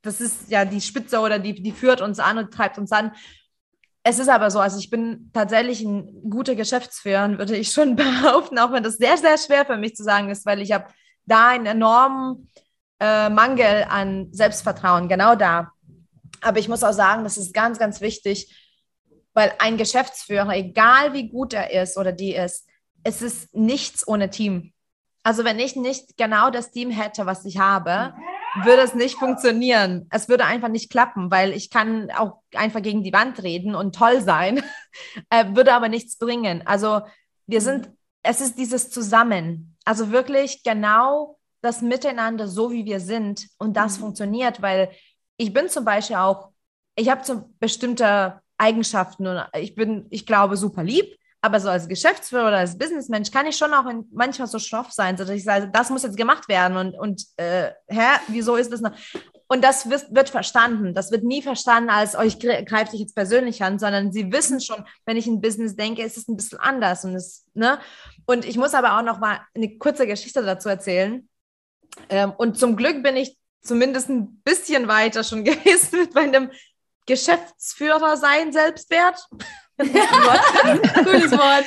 das ist ja die Spitze oder die, die führt uns an und treibt uns an. Es ist aber so, also ich bin tatsächlich ein guter Geschäftsführer, würde ich schon [laughs] behaupten, auch wenn das sehr, sehr schwer für mich zu sagen ist, weil ich habe da einen enormen äh, Mangel an Selbstvertrauen, genau da. Aber ich muss auch sagen, das ist ganz, ganz wichtig, weil ein Geschäftsführer, egal wie gut er ist oder die ist, es ist nichts ohne Team. Also wenn ich nicht genau das Team hätte, was ich habe, würde es nicht funktionieren. Es würde einfach nicht klappen, weil ich kann auch einfach gegen die Wand reden und toll sein, [laughs] äh, würde aber nichts bringen. Also wir sind, es ist dieses Zusammen, also wirklich genau das Miteinander, so wie wir sind und das mhm. funktioniert, weil ich bin zum Beispiel auch, ich habe so bestimmte Eigenschaften und ich bin, ich glaube, super lieb. Aber so als Geschäftsführer oder als Businessmensch kann ich schon auch in, manchmal so schroff sein, dass ich sage, das muss jetzt gemacht werden und, und äh, hä, wieso ist das noch? Und das wird, wird verstanden. Das wird nie verstanden als, oh, ich greife dich jetzt persönlich an, sondern sie wissen schon, wenn ich ein Business denke, ist es ein bisschen anders. Und, es, ne? und ich muss aber auch noch mal eine kurze Geschichte dazu erzählen. Ähm, und zum Glück bin ich zumindest ein bisschen weiter schon [laughs] gewesen mit meinem Geschäftsführer sein Selbstwert. [laughs] Cooles Wort.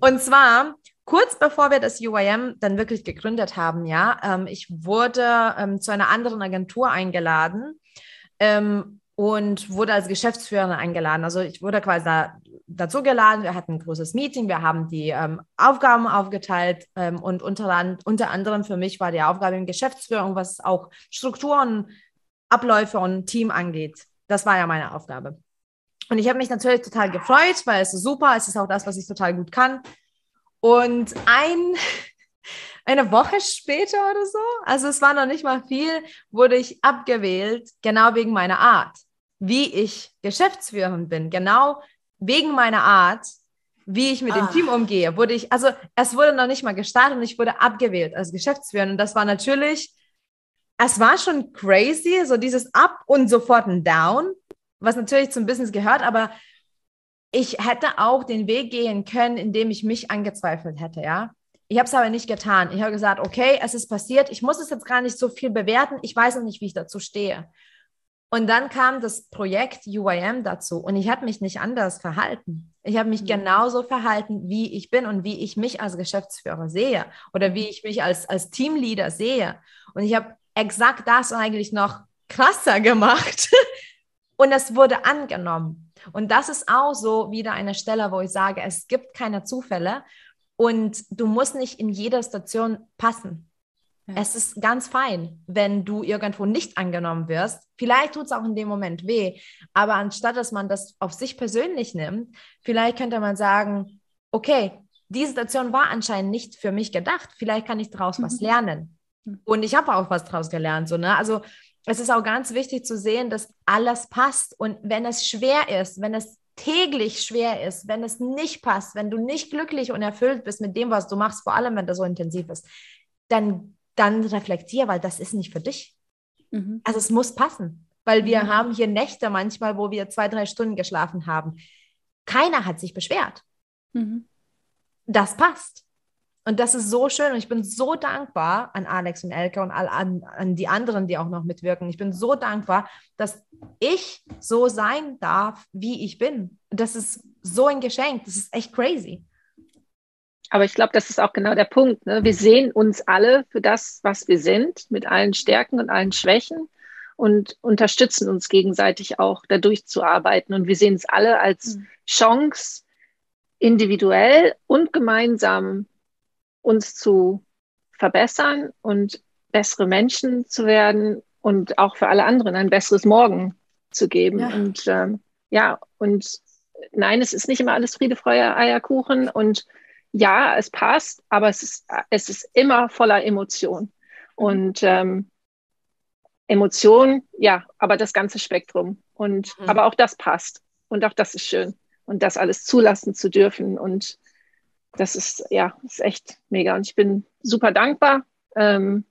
Und zwar kurz bevor wir das UIM dann wirklich gegründet haben, ja, ähm, ich wurde ähm, zu einer anderen Agentur eingeladen. Ähm, und wurde als Geschäftsführerin eingeladen. Also ich wurde quasi da, dazu geladen. Wir hatten ein großes Meeting, wir haben die ähm, Aufgaben aufgeteilt ähm, und unter, unter anderem für mich war die Aufgabe in Geschäftsführung, was auch Strukturen, Abläufe und Team angeht. Das war ja meine Aufgabe. Und ich habe mich natürlich total gefreut, weil es ist super, es ist auch das, was ich total gut kann. Und ein, [laughs] eine Woche später oder so, also es war noch nicht mal viel, wurde ich abgewählt, genau wegen meiner Art, wie ich Geschäftsführerin bin, genau wegen meiner Art, wie ich mit ah. dem Team umgehe, wurde ich, also es wurde noch nicht mal gestartet und ich wurde abgewählt als Geschäftsführerin. Und das war natürlich, es war schon crazy, so dieses Up und sofort ein Down, was natürlich zum Business gehört, aber ich hätte auch den Weg gehen können, indem ich mich angezweifelt hätte, ja. Ich habe es aber nicht getan. Ich habe gesagt, okay, es ist passiert. Ich muss es jetzt gar nicht so viel bewerten. Ich weiß noch nicht, wie ich dazu stehe. Und dann kam das Projekt UIM dazu und ich habe mich nicht anders verhalten. Ich habe mich mhm. genauso verhalten, wie ich bin und wie ich mich als Geschäftsführer sehe oder wie ich mich als, als Teamleader sehe. Und ich habe exakt das eigentlich noch krasser gemacht [laughs] und es wurde angenommen. Und das ist auch so wieder eine Stelle, wo ich sage, es gibt keine Zufälle und du musst nicht in jeder Station passen. Ja. Es ist ganz fein, wenn du irgendwo nicht angenommen wirst. Vielleicht tut es auch in dem Moment weh, aber anstatt dass man das auf sich persönlich nimmt, vielleicht könnte man sagen, okay, diese Station war anscheinend nicht für mich gedacht. Vielleicht kann ich daraus mhm. was lernen. Mhm. Und ich habe auch was daraus gelernt. So, ne? Also es ist auch ganz wichtig zu sehen, dass alles passt. Und wenn es schwer ist, wenn es täglich schwer ist, wenn es nicht passt, wenn du nicht glücklich und erfüllt bist mit dem, was du machst, vor allem wenn das so intensiv ist, dann, dann reflektier, weil das ist nicht für dich. Mhm. Also es muss passen, weil wir mhm. haben hier Nächte manchmal, wo wir zwei, drei Stunden geschlafen haben. Keiner hat sich beschwert. Mhm. Das passt. Und das ist so schön und ich bin so dankbar an Alex und Elke und an, an die anderen, die auch noch mitwirken. Ich bin so dankbar, dass ich so sein darf, wie ich bin. Das ist so ein Geschenk. Das ist echt crazy. Aber ich glaube, das ist auch genau der Punkt. Ne? Wir sehen uns alle für das, was wir sind, mit allen Stärken und allen Schwächen und unterstützen uns gegenseitig auch, dadurch zu arbeiten. Und wir sehen es alle als mhm. Chance, individuell und gemeinsam uns zu verbessern und bessere Menschen zu werden und auch für alle anderen ein besseres Morgen zu geben. Ja. Und ähm, ja, und nein, es ist nicht immer alles Friede, Freude, Eierkuchen und ja, es passt, aber es ist, es ist immer voller Emotion. Und ähm, Emotion, ja, aber das ganze Spektrum. Und mhm. aber auch das passt. Und auch das ist schön. Und das alles zulassen zu dürfen und das ist ja ist echt mega. Und ich bin super dankbar, ähm,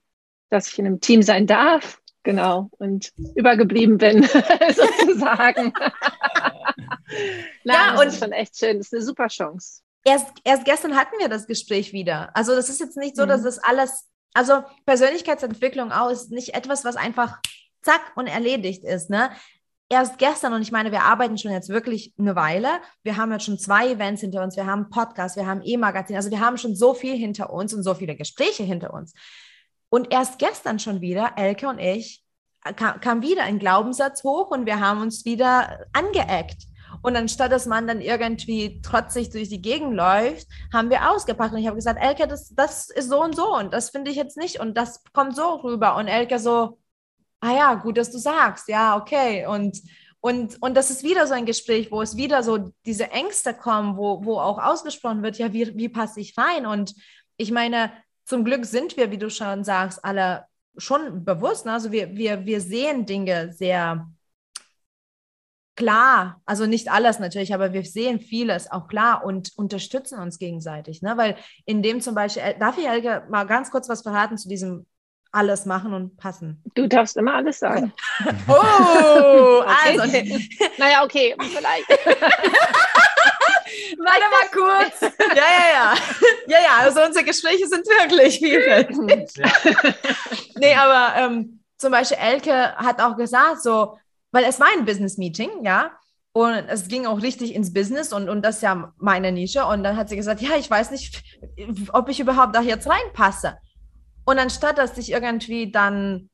dass ich in einem Team sein darf. Genau. Und übergeblieben bin, [laughs] sozusagen. Nein, ja, und ist schon echt schön. Das ist eine super Chance. Erst, erst gestern hatten wir das Gespräch wieder. Also, das ist jetzt nicht so, mhm. dass das alles, also Persönlichkeitsentwicklung auch ist nicht etwas, was einfach zack und erledigt ist. Ne? Erst gestern, und ich meine, wir arbeiten schon jetzt wirklich eine Weile. Wir haben jetzt schon zwei Events hinter uns, wir haben Podcasts, wir haben E-Magazin, also wir haben schon so viel hinter uns und so viele Gespräche hinter uns. Und erst gestern schon wieder, Elke und ich, kam, kam wieder ein Glaubenssatz hoch und wir haben uns wieder angeeckt. Und anstatt dass man dann irgendwie trotzig durch die Gegend läuft, haben wir ausgepackt. Und ich habe gesagt, Elke, das, das ist so und so und das finde ich jetzt nicht und das kommt so rüber. Und Elke so, ah ja, gut, dass du sagst, ja, okay. Und, und, und das ist wieder so ein Gespräch, wo es wieder so diese Ängste kommen, wo, wo auch ausgesprochen wird, ja, wie, wie passe ich rein? Und ich meine, zum Glück sind wir, wie du schon sagst, alle schon bewusst. Ne? Also wir, wir, wir sehen Dinge sehr klar, also nicht alles natürlich, aber wir sehen vieles auch klar und unterstützen uns gegenseitig. Ne? Weil in dem zum Beispiel, darf ich Helge mal ganz kurz was verraten zu diesem alles machen und passen. Du darfst immer alles sagen. oh, [laughs] okay. also. [laughs] Naja, okay, vielleicht. [laughs] Warte mal kurz. Ja, ja, ja. Ja, ja, also unsere Gespräche sind wirklich vielfältig. Ja. nee, aber ähm, zum Beispiel Elke hat auch gesagt, so, weil es war ein Business-Meeting, ja, und es ging auch richtig ins Business und, und das ist ja meine Nische. Und dann hat sie gesagt, ja, ich weiß nicht, ob ich überhaupt da jetzt reinpasse. Und anstatt dass ich irgendwie dann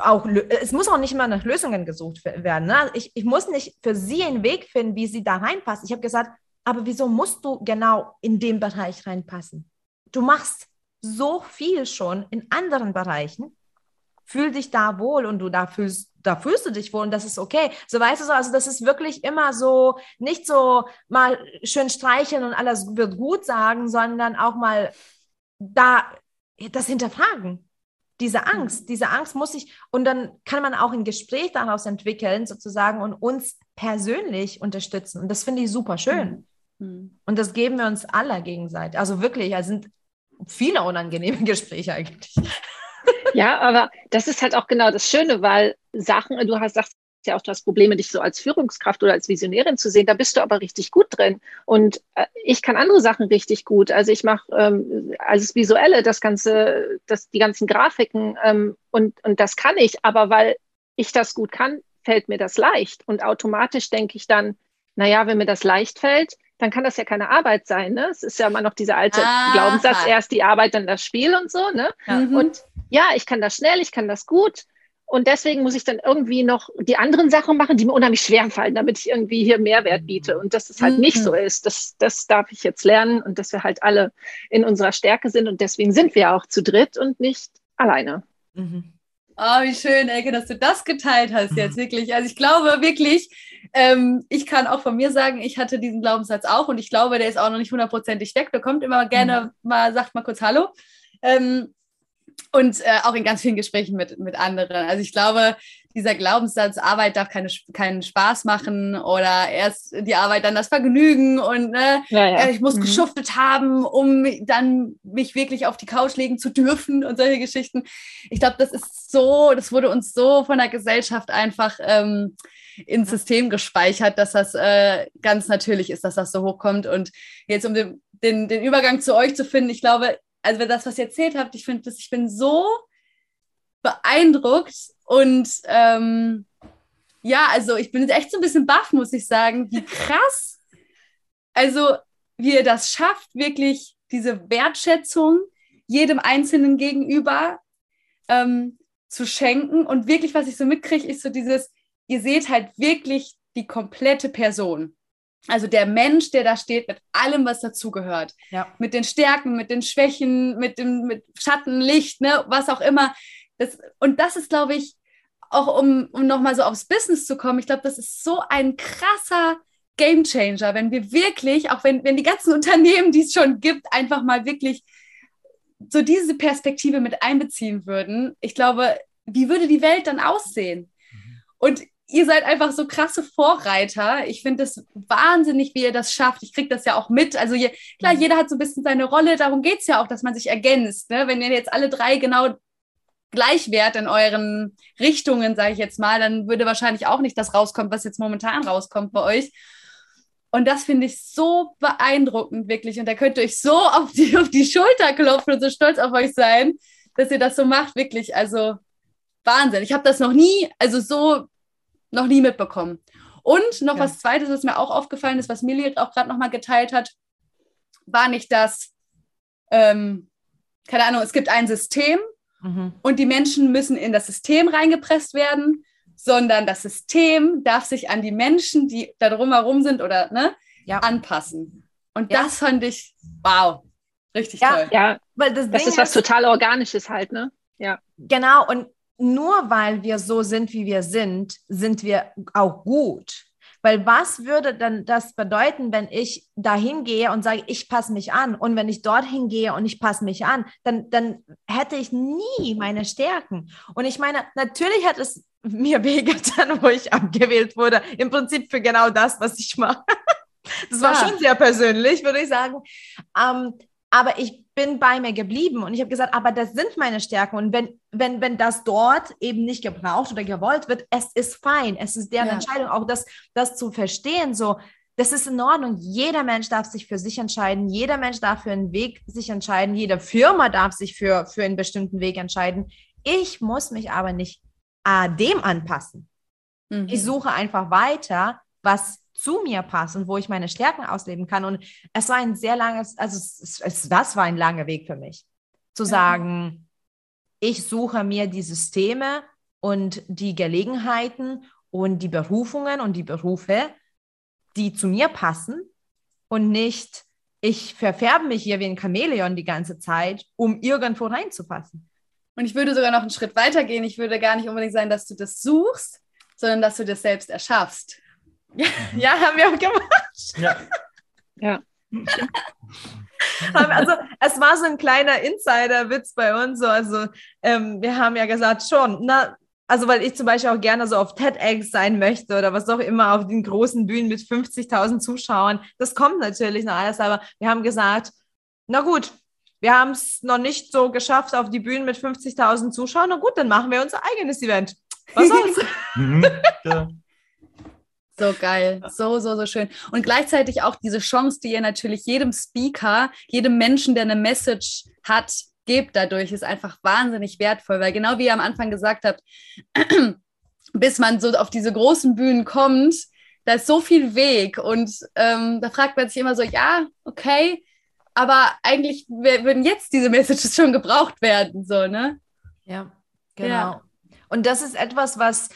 auch, es muss auch nicht immer nach Lösungen gesucht werden. Ne? Ich, ich muss nicht für sie einen Weg finden, wie sie da reinpasst. Ich habe gesagt, aber wieso musst du genau in den Bereich reinpassen? Du machst so viel schon in anderen Bereichen. Fühl dich da wohl und du da fühlst, da fühlst du dich wohl und das ist okay. So weißt du so, also das ist wirklich immer so, nicht so mal schön streicheln und alles wird gut sagen, sondern auch mal da das hinterfragen diese mhm. Angst, diese Angst muss ich, und dann kann man auch ein Gespräch daraus entwickeln, sozusagen, und uns persönlich unterstützen. Und das finde ich super schön. Mhm. mhm. Und das geben wir uns alle gegenseitig. Also wirklich, es sind viele unangenehme [laughs] Gespräche eigentlich. Ja, aber das ist halt auch genau das Schöne, weil Sachen, du hast, sagst, ja auch, du hast Probleme, dich so als Führungskraft oder als Visionärin zu sehen. Da bist du aber richtig gut drin. Und äh, ich kann andere Sachen richtig gut. Also ich mache ähm, also das Visuelle, das ganze, das, die ganzen Grafiken ähm, und, und das kann ich. Aber weil ich das gut kann, fällt mir das leicht. Und automatisch denke ich dann, naja, wenn mir das leicht fällt, dann kann das ja keine Arbeit sein. Ne? Es ist ja immer noch dieser alte Aha. Glaubenssatz, erst die Arbeit, dann das Spiel und so. Ne? Mhm. Und ja, ich kann das schnell, ich kann das gut. Und deswegen muss ich dann irgendwie noch die anderen Sachen machen, die mir unheimlich schwer fallen, damit ich irgendwie hier Mehrwert biete. Und dass es halt mhm. nicht so ist, das, das darf ich jetzt lernen und dass wir halt alle in unserer Stärke sind. Und deswegen sind wir auch zu dritt und nicht alleine. Mhm. Oh, wie schön, Elke, dass du das geteilt hast jetzt wirklich. Also ich glaube wirklich, ähm, ich kann auch von mir sagen, ich hatte diesen Glaubenssatz auch und ich glaube, der ist auch noch nicht hundertprozentig weg. Der kommt immer gerne mhm. mal, sagt mal kurz Hallo. Ähm, und äh, auch in ganz vielen Gesprächen mit, mit anderen. Also ich glaube, dieser Glaubenssatz, Arbeit darf keine, keinen Spaß machen oder erst die Arbeit dann das Vergnügen und ne, ja, ja. Äh, ich muss mhm. geschuftet haben, um dann mich wirklich auf die Couch legen zu dürfen und solche Geschichten. Ich glaube, das ist so, das wurde uns so von der Gesellschaft einfach ähm, ins System gespeichert, dass das äh, ganz natürlich ist, dass das so hochkommt. Und jetzt, um den, den, den Übergang zu euch zu finden, ich glaube, also das, was ihr erzählt habt, ich finde, ich bin so beeindruckt und ähm, ja, also ich bin jetzt echt so ein bisschen baff, muss ich sagen, wie krass, also wie ihr das schafft, wirklich diese Wertschätzung jedem Einzelnen gegenüber ähm, zu schenken und wirklich, was ich so mitkriege, ist so dieses, ihr seht halt wirklich die komplette Person. Also der Mensch, der da steht, mit allem, was dazugehört. Ja. Mit den Stärken, mit den Schwächen, mit dem mit Schatten, Licht, ne, was auch immer. Das, und das ist, glaube ich, auch um, um nochmal so aufs Business zu kommen, ich glaube, das ist so ein krasser Game Changer, wenn wir wirklich, auch wenn, wenn die ganzen [laughs] Unternehmen, die es schon gibt, einfach mal wirklich so diese Perspektive mit einbeziehen würden. Ich glaube, wie würde die Welt dann aussehen? Mhm. Und ihr seid einfach so krasse Vorreiter. Ich finde es wahnsinnig, wie ihr das schafft. Ich kriege das ja auch mit. Also je, klar, mhm. jeder hat so ein bisschen seine Rolle. Darum geht es ja auch, dass man sich ergänzt. Ne? Wenn ihr jetzt alle drei genau gleich wärt in euren Richtungen, sage ich jetzt mal, dann würde wahrscheinlich auch nicht das rauskommen, was jetzt momentan rauskommt bei euch. Und das finde ich so beeindruckend, wirklich. Und da könnt ihr euch so auf die, auf die Schulter klopfen und so stolz auf euch sein, dass ihr das so macht, wirklich. Also Wahnsinn. Ich habe das noch nie, also so noch nie mitbekommen. Und noch ja. was Zweites, was mir auch aufgefallen ist, was Millie auch gerade nochmal geteilt hat, war nicht das, ähm, keine Ahnung, es gibt ein System mhm. und die Menschen müssen in das System reingepresst werden, sondern das System darf sich an die Menschen, die da drumherum sind oder ne, ja. anpassen. Und ja. das fand ich, wow, richtig toll. Ja, weil das, das ist was total Organisches halt, ne? Ja. Genau, und nur weil wir so sind, wie wir sind, sind wir auch gut. Weil was würde dann das bedeuten, wenn ich dahin gehe und sage, ich passe mich an? Und wenn ich dorthin gehe und ich passe mich an, dann, dann hätte ich nie meine Stärken. Und ich meine, natürlich hat es mir [laughs] wehgetan, wo ich abgewählt wurde. Im Prinzip für genau das, was ich mache. [laughs] Das war ja. schon sehr persönlich, würde ich sagen. Ähm, aber ich bin bei mir geblieben und ich habe gesagt, aber das sind meine Stärken und wenn, wenn, wenn das dort eben nicht gebraucht oder gewollt wird, es ist fein, es ist deren ja. Entscheidung, auch das, das zu verstehen, so, das ist in Ordnung. Jeder Mensch darf sich für sich entscheiden. Jeder Mensch darf für einen Weg sich entscheiden. Jede Firma darf sich für, für einen bestimmten Weg entscheiden. Ich muss mich aber nicht äh, dem anpassen. Mhm. Ich suche einfach weiter, was zu mir passt und wo ich meine Stärken ausleben kann. Und es war ein sehr langes, also es, es, das war ein langer Weg für mich, zu sagen, ich suche mir die Systeme und die Gelegenheiten und die Berufungen und die Berufe, die zu mir passen und nicht, ich verfärbe mich hier wie ein Chamäleon die ganze Zeit, um irgendwo reinzupassen. Und ich würde sogar noch einen Schritt weiter gehen. Ich würde gar nicht unbedingt sagen, dass du das suchst, sondern dass du das selbst erschaffst. Ja, [laughs] ja haben wir auch gemacht. Ja. Ja. also es war so ein kleiner Insider-Witz bei uns. So. Also ähm, wir haben ja gesagt, schon, na, also weil ich zum Beispiel auch gerne so auf TEDx sein möchte oder was auch immer auf den großen Bühnen mit 50.000 Zuschauern. Das kommt natürlich noch alles, aber wir haben gesagt, na gut, wir haben es noch nicht so geschafft auf die Bühnen mit 50.000 Zuschauern. Na gut, dann machen wir unser eigenes Event. Was soll's? [laughs] Mhm. Ja. So geil, so, so, so schön. Und gleichzeitig auch diese Chance, die ihr natürlich jedem Speaker, jedem Menschen, der eine Message hat, gebt dadurch, ist einfach wahnsinnig wertvoll, weil genau wie ihr am Anfang gesagt habt, [clears throat] bis man so auf diese großen Bühnen kommt, da ist so viel Weg und ähm, da fragt man sich immer so, ja, okay, aber eigentlich würden jetzt diese Messages schon gebraucht werden, so, ne? Ja, genau. Ja. Und das ist etwas, was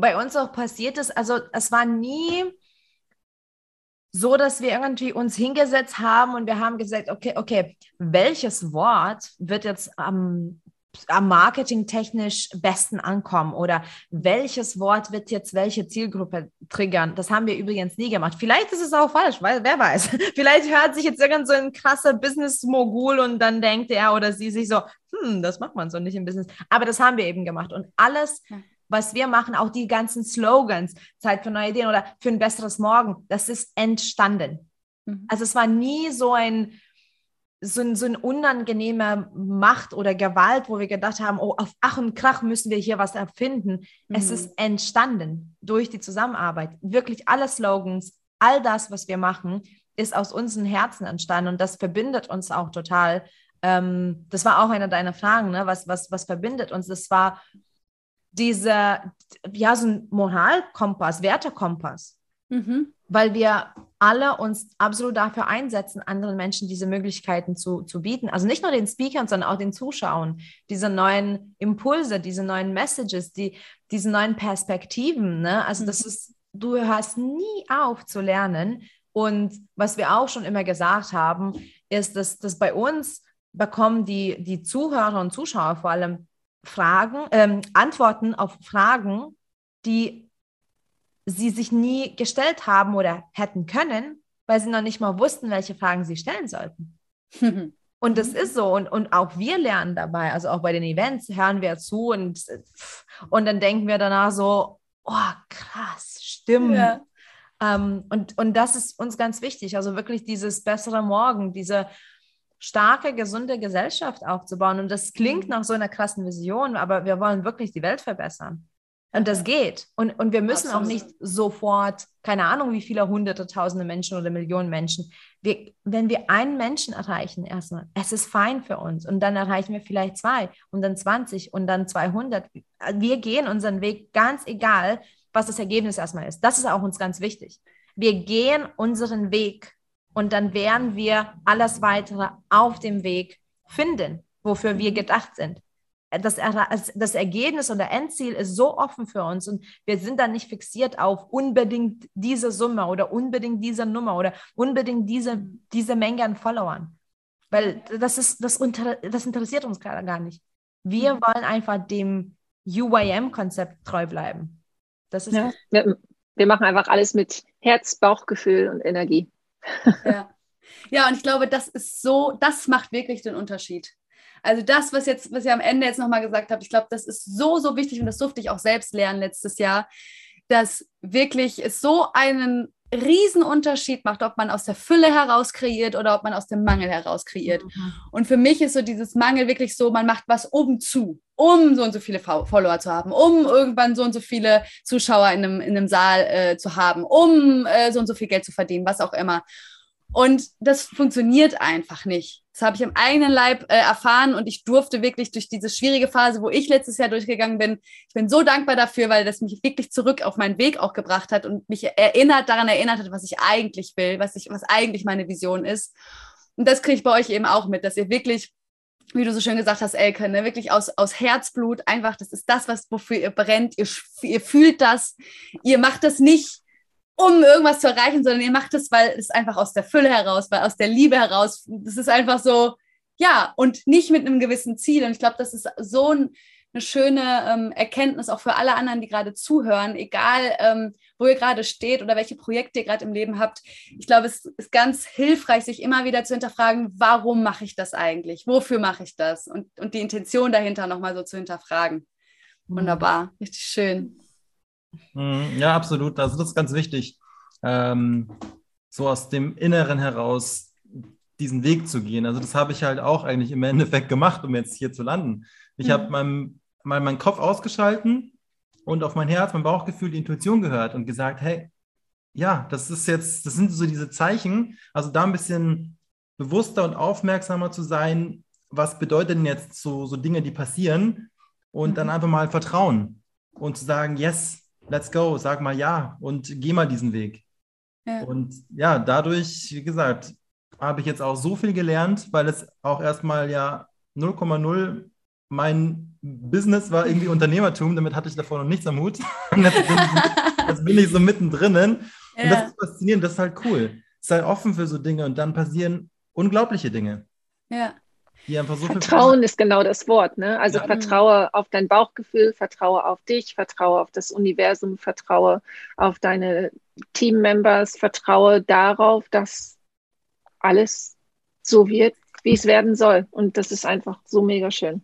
bei uns auch passiert ist. Also es war nie so, dass wir irgendwie uns hingesetzt haben und wir haben gesagt, okay, okay, welches Wort wird jetzt am, am Marketing technisch besten ankommen oder welches Wort wird jetzt welche Zielgruppe triggern? Das haben wir übrigens nie gemacht. Vielleicht ist es auch falsch, weil wer weiß. [laughs] Vielleicht hört sich jetzt irgend so ein krasser Business-Mogul und dann denkt er oder sie sich so, hm, das macht man so nicht im Business. Aber das haben wir eben gemacht und alles was wir machen, auch die ganzen Slogans, Zeit für neue Ideen oder für ein besseres Morgen, das ist entstanden. Mhm. Also es war nie so ein, so ein, so ein unangenehmer Macht oder Gewalt, wo wir gedacht haben, oh, auf Ach und Krach müssen wir hier was erfinden. Mhm. Es ist entstanden durch die Zusammenarbeit. Wirklich alle Slogans, all das, was wir machen, ist aus unseren Herzen entstanden und das verbindet uns auch total. Ähm, das war auch eine deiner Fragen, ne? was, was, was verbindet uns? Das war dieser, ja, so ein Moralkompass, Wertekompass. Mhm. Weil wir alle uns absolut dafür einsetzen, anderen Menschen diese Möglichkeiten zu, zu bieten. Also nicht nur den Speakern, sondern auch den Zuschauern, diese neuen Impulse, diese neuen Messages, die, diese neuen Perspektiven. Ne? Also mhm. das ist, du hörst nie auf zu lernen. Und was wir auch schon immer gesagt haben, ist, dass, dass bei uns bekommen die, die Zuhörer und Zuschauer vor allem Fragen, ähm, Antworten auf Fragen, die sie sich nie gestellt haben oder hätten können, weil sie noch nicht mal wussten, welche Fragen sie stellen sollten. [laughs] und das ist so. Und, und auch wir lernen dabei. Also auch bei den Events hören wir zu und, und dann denken wir danach so, oh, krass, stimmt. Ja. Ähm, und, und das ist uns ganz wichtig. Also wirklich dieses bessere Morgen, diese starke, gesunde Gesellschaft aufzubauen. Und das klingt mhm. nach so einer krassen Vision, aber wir wollen wirklich die Welt verbessern. Und das geht. Und, und wir müssen Absolut. auch nicht sofort, keine Ahnung, wie viele hunderte, tausende Menschen oder Millionen Menschen. Wir, wenn wir einen Menschen erreichen, erstmal, es ist fein für uns. Und dann erreichen wir vielleicht zwei und dann 20 und dann 200. Wir gehen unseren Weg, ganz egal, was das Ergebnis erstmal ist. Das ist auch uns ganz wichtig. Wir gehen unseren Weg und dann werden wir alles weitere auf dem Weg finden, wofür wir gedacht sind. Das, das Ergebnis und der Endziel ist so offen für uns und wir sind dann nicht fixiert auf unbedingt diese Summe oder unbedingt diese Nummer oder unbedingt diese, diese Menge an Followern. Weil das, ist, das, unter, das interessiert uns gerade gar nicht. Wir mhm. wollen einfach dem UYM-Konzept treu bleiben. Das ist ja, wir, wir machen einfach alles mit Herz, Bauchgefühl und Energie. Ja. ja, und ich glaube, das ist so, das macht wirklich den Unterschied. Also das, was jetzt, was ihr am Ende jetzt nochmal gesagt habt, ich glaube, das ist so, so wichtig und das durfte ich auch selbst lernen letztes Jahr, dass wirklich es so einen riesen Unterschied macht, ob man aus der Fülle heraus kreiert oder ob man aus dem Mangel heraus kreiert. Mhm. Und für mich ist so dieses Mangel wirklich so, man macht was oben zu, um so und so viele Follower zu haben, um irgendwann so und so viele Zuschauer in einem, in einem Saal äh, zu haben, um äh, so und so viel Geld zu verdienen, was auch immer. Und das funktioniert einfach nicht. Das habe ich im eigenen Leib äh, erfahren und ich durfte wirklich durch diese schwierige Phase, wo ich letztes Jahr durchgegangen bin, ich bin so dankbar dafür, weil das mich wirklich zurück auf meinen Weg auch gebracht hat und mich erinnert, daran erinnert hat, was ich eigentlich will, was ich, was eigentlich meine Vision ist. Und das kriege ich bei euch eben auch mit, dass ihr wirklich wie du so schön gesagt hast, Elke, ne, wirklich aus, aus Herzblut, einfach, das ist das, was, wofür ihr brennt, ihr, ihr fühlt das, ihr macht das nicht, um irgendwas zu erreichen, sondern ihr macht es, weil es einfach aus der Fülle heraus, weil aus der Liebe heraus, das ist einfach so, ja, und nicht mit einem gewissen Ziel. Und ich glaube, das ist so ein, eine schöne ähm, Erkenntnis auch für alle anderen, die gerade zuhören, egal ähm, wo ihr gerade steht oder welche Projekte ihr gerade im Leben habt. Ich glaube, es ist ganz hilfreich, sich immer wieder zu hinterfragen, warum mache ich das eigentlich? Wofür mache ich das? Und, und die Intention dahinter nochmal so zu hinterfragen. Mhm. Wunderbar, richtig schön. Mhm, ja, absolut. Also das ist ganz wichtig, ähm, so aus dem Inneren heraus diesen Weg zu gehen. Also das habe ich halt auch eigentlich im Endeffekt gemacht, um jetzt hier zu landen. Ich mhm. habe meinem, mal meinen Kopf ausgeschalten und auf mein Herz, mein Bauchgefühl, die Intuition gehört und gesagt, hey, ja, das ist jetzt, das sind so diese Zeichen. Also da ein bisschen bewusster und aufmerksamer zu sein, was bedeutet denn jetzt so, so Dinge, die passieren und mhm. dann einfach mal vertrauen und zu sagen, yes, let's go, sag mal ja und geh mal diesen Weg. Ja. Und ja, dadurch, wie gesagt, habe ich jetzt auch so viel gelernt, weil es auch erstmal ja 0,0 mein Business war irgendwie [laughs] Unternehmertum, damit hatte ich davor noch nichts am Hut. [laughs] Und jetzt bin ich, jetzt bin ich so mittendrin. Ja. Und das ist faszinierend, das ist halt cool. Sei offen für so Dinge und dann passieren unglaubliche Dinge. Ja. So Vertrauen ist genau das Wort. Ne? Also ja. vertraue auf dein Bauchgefühl, vertraue auf dich, vertraue auf das Universum, vertraue auf deine Teammembers, vertraue darauf, dass alles so wird, wie es werden soll. Und das ist einfach so mega schön.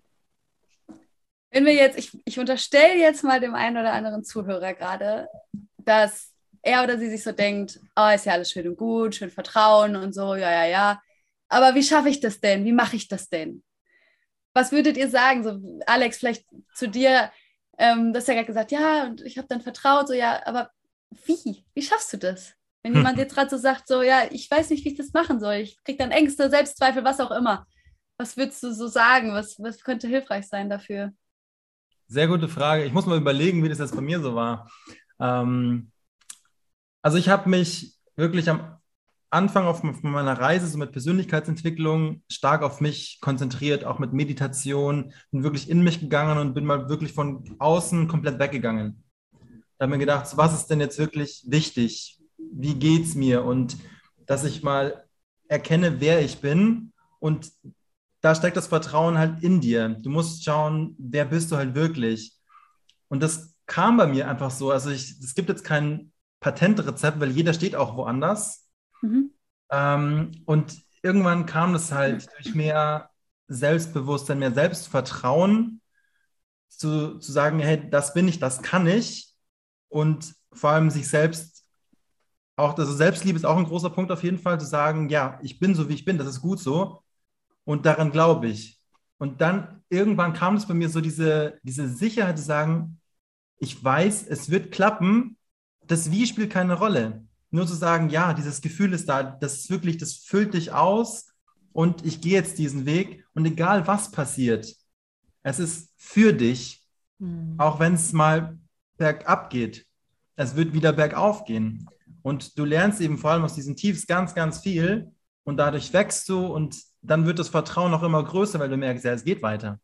Wenn wir jetzt, ich, ich unterstelle jetzt mal dem einen oder anderen Zuhörer gerade, dass er oder sie sich so denkt, oh, ist ja alles schön und gut, schön Vertrauen und so, ja, ja, ja. Aber wie schaffe ich das denn? Wie mache ich das denn? Was würdet ihr sagen? So, Alex, vielleicht zu dir, ähm, du hast ja gerade gesagt, ja, und ich habe dann vertraut, so, ja, aber wie? Wie schaffst du das? Wenn [laughs] jemand jetzt gerade so sagt, so, ja, ich weiß nicht, wie ich das machen soll, ich kriege dann Ängste, Selbstzweifel, was auch immer. Was würdest du so sagen? Was, was könnte hilfreich sein dafür? Sehr gute Frage. Ich muss mal überlegen, wie das jetzt bei mir so war. Ähm, also ich habe mich wirklich am Anfang auf meiner Reise so mit Persönlichkeitsentwicklung stark auf mich konzentriert, auch mit Meditation, bin wirklich in mich gegangen und bin mal wirklich von außen komplett weggegangen. Da habe mir gedacht, was ist denn jetzt wirklich wichtig? Wie geht es mir? Und dass ich mal erkenne, wer ich bin und da steckt das Vertrauen halt in dir. Du musst schauen, wer bist du halt wirklich. Und das kam bei mir einfach so. Also es gibt jetzt kein Patentrezept, weil jeder steht auch woanders. Mhm. Ähm, und irgendwann kam das halt durch mehr Selbstbewusstsein, mehr Selbstvertrauen, zu, zu sagen, hey, das bin ich, das kann ich. Und vor allem sich selbst auch, also Selbstliebe ist auch ein großer Punkt auf jeden Fall, zu sagen, ja, ich bin so, wie ich bin, das ist gut so. Und daran glaube ich. Und dann irgendwann kam es bei mir so diese, diese Sicherheit zu sagen, ich weiß, es wird klappen. Das Wie spielt keine Rolle. Nur zu sagen, ja, dieses Gefühl ist da, das ist wirklich, das füllt dich aus und ich gehe jetzt diesen Weg und egal was passiert, es ist für dich, mhm. auch wenn es mal bergab geht. Es wird wieder bergauf gehen. Und du lernst eben vor allem aus diesen Tiefs ganz, ganz viel und dadurch wächst du und dann wird das Vertrauen auch immer größer, weil du merkst, ja, es geht weiter.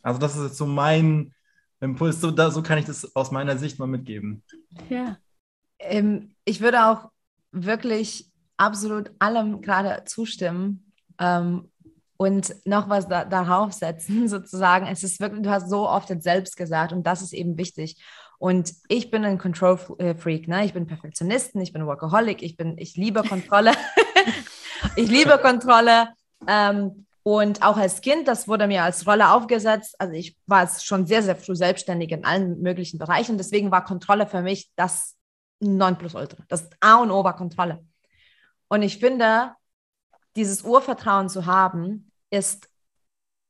Also das ist jetzt so mein Impuls, so, da, so kann ich das aus meiner Sicht mal mitgeben. Ja. Ähm, ich würde auch wirklich absolut allem gerade zustimmen ähm, und noch was da, darauf setzen, [laughs] sozusagen. Es ist wirklich, du hast so oft jetzt selbst gesagt und das ist eben wichtig. Und ich bin ein Control-Freak, ne? Ich bin Perfektionisten, ich bin Workaholic, ich bin, ich liebe Kontrolle. [laughs] ich liebe Kontrolle. Ähm, und auch als Kind, das wurde mir als Rolle aufgesetzt. Also ich war schon sehr, sehr früh selbstständig in allen möglichen Bereichen. Deswegen war Kontrolle für mich das Nonplusultra. Das A und O war Kontrolle. Und ich finde, dieses Urvertrauen zu haben, ist,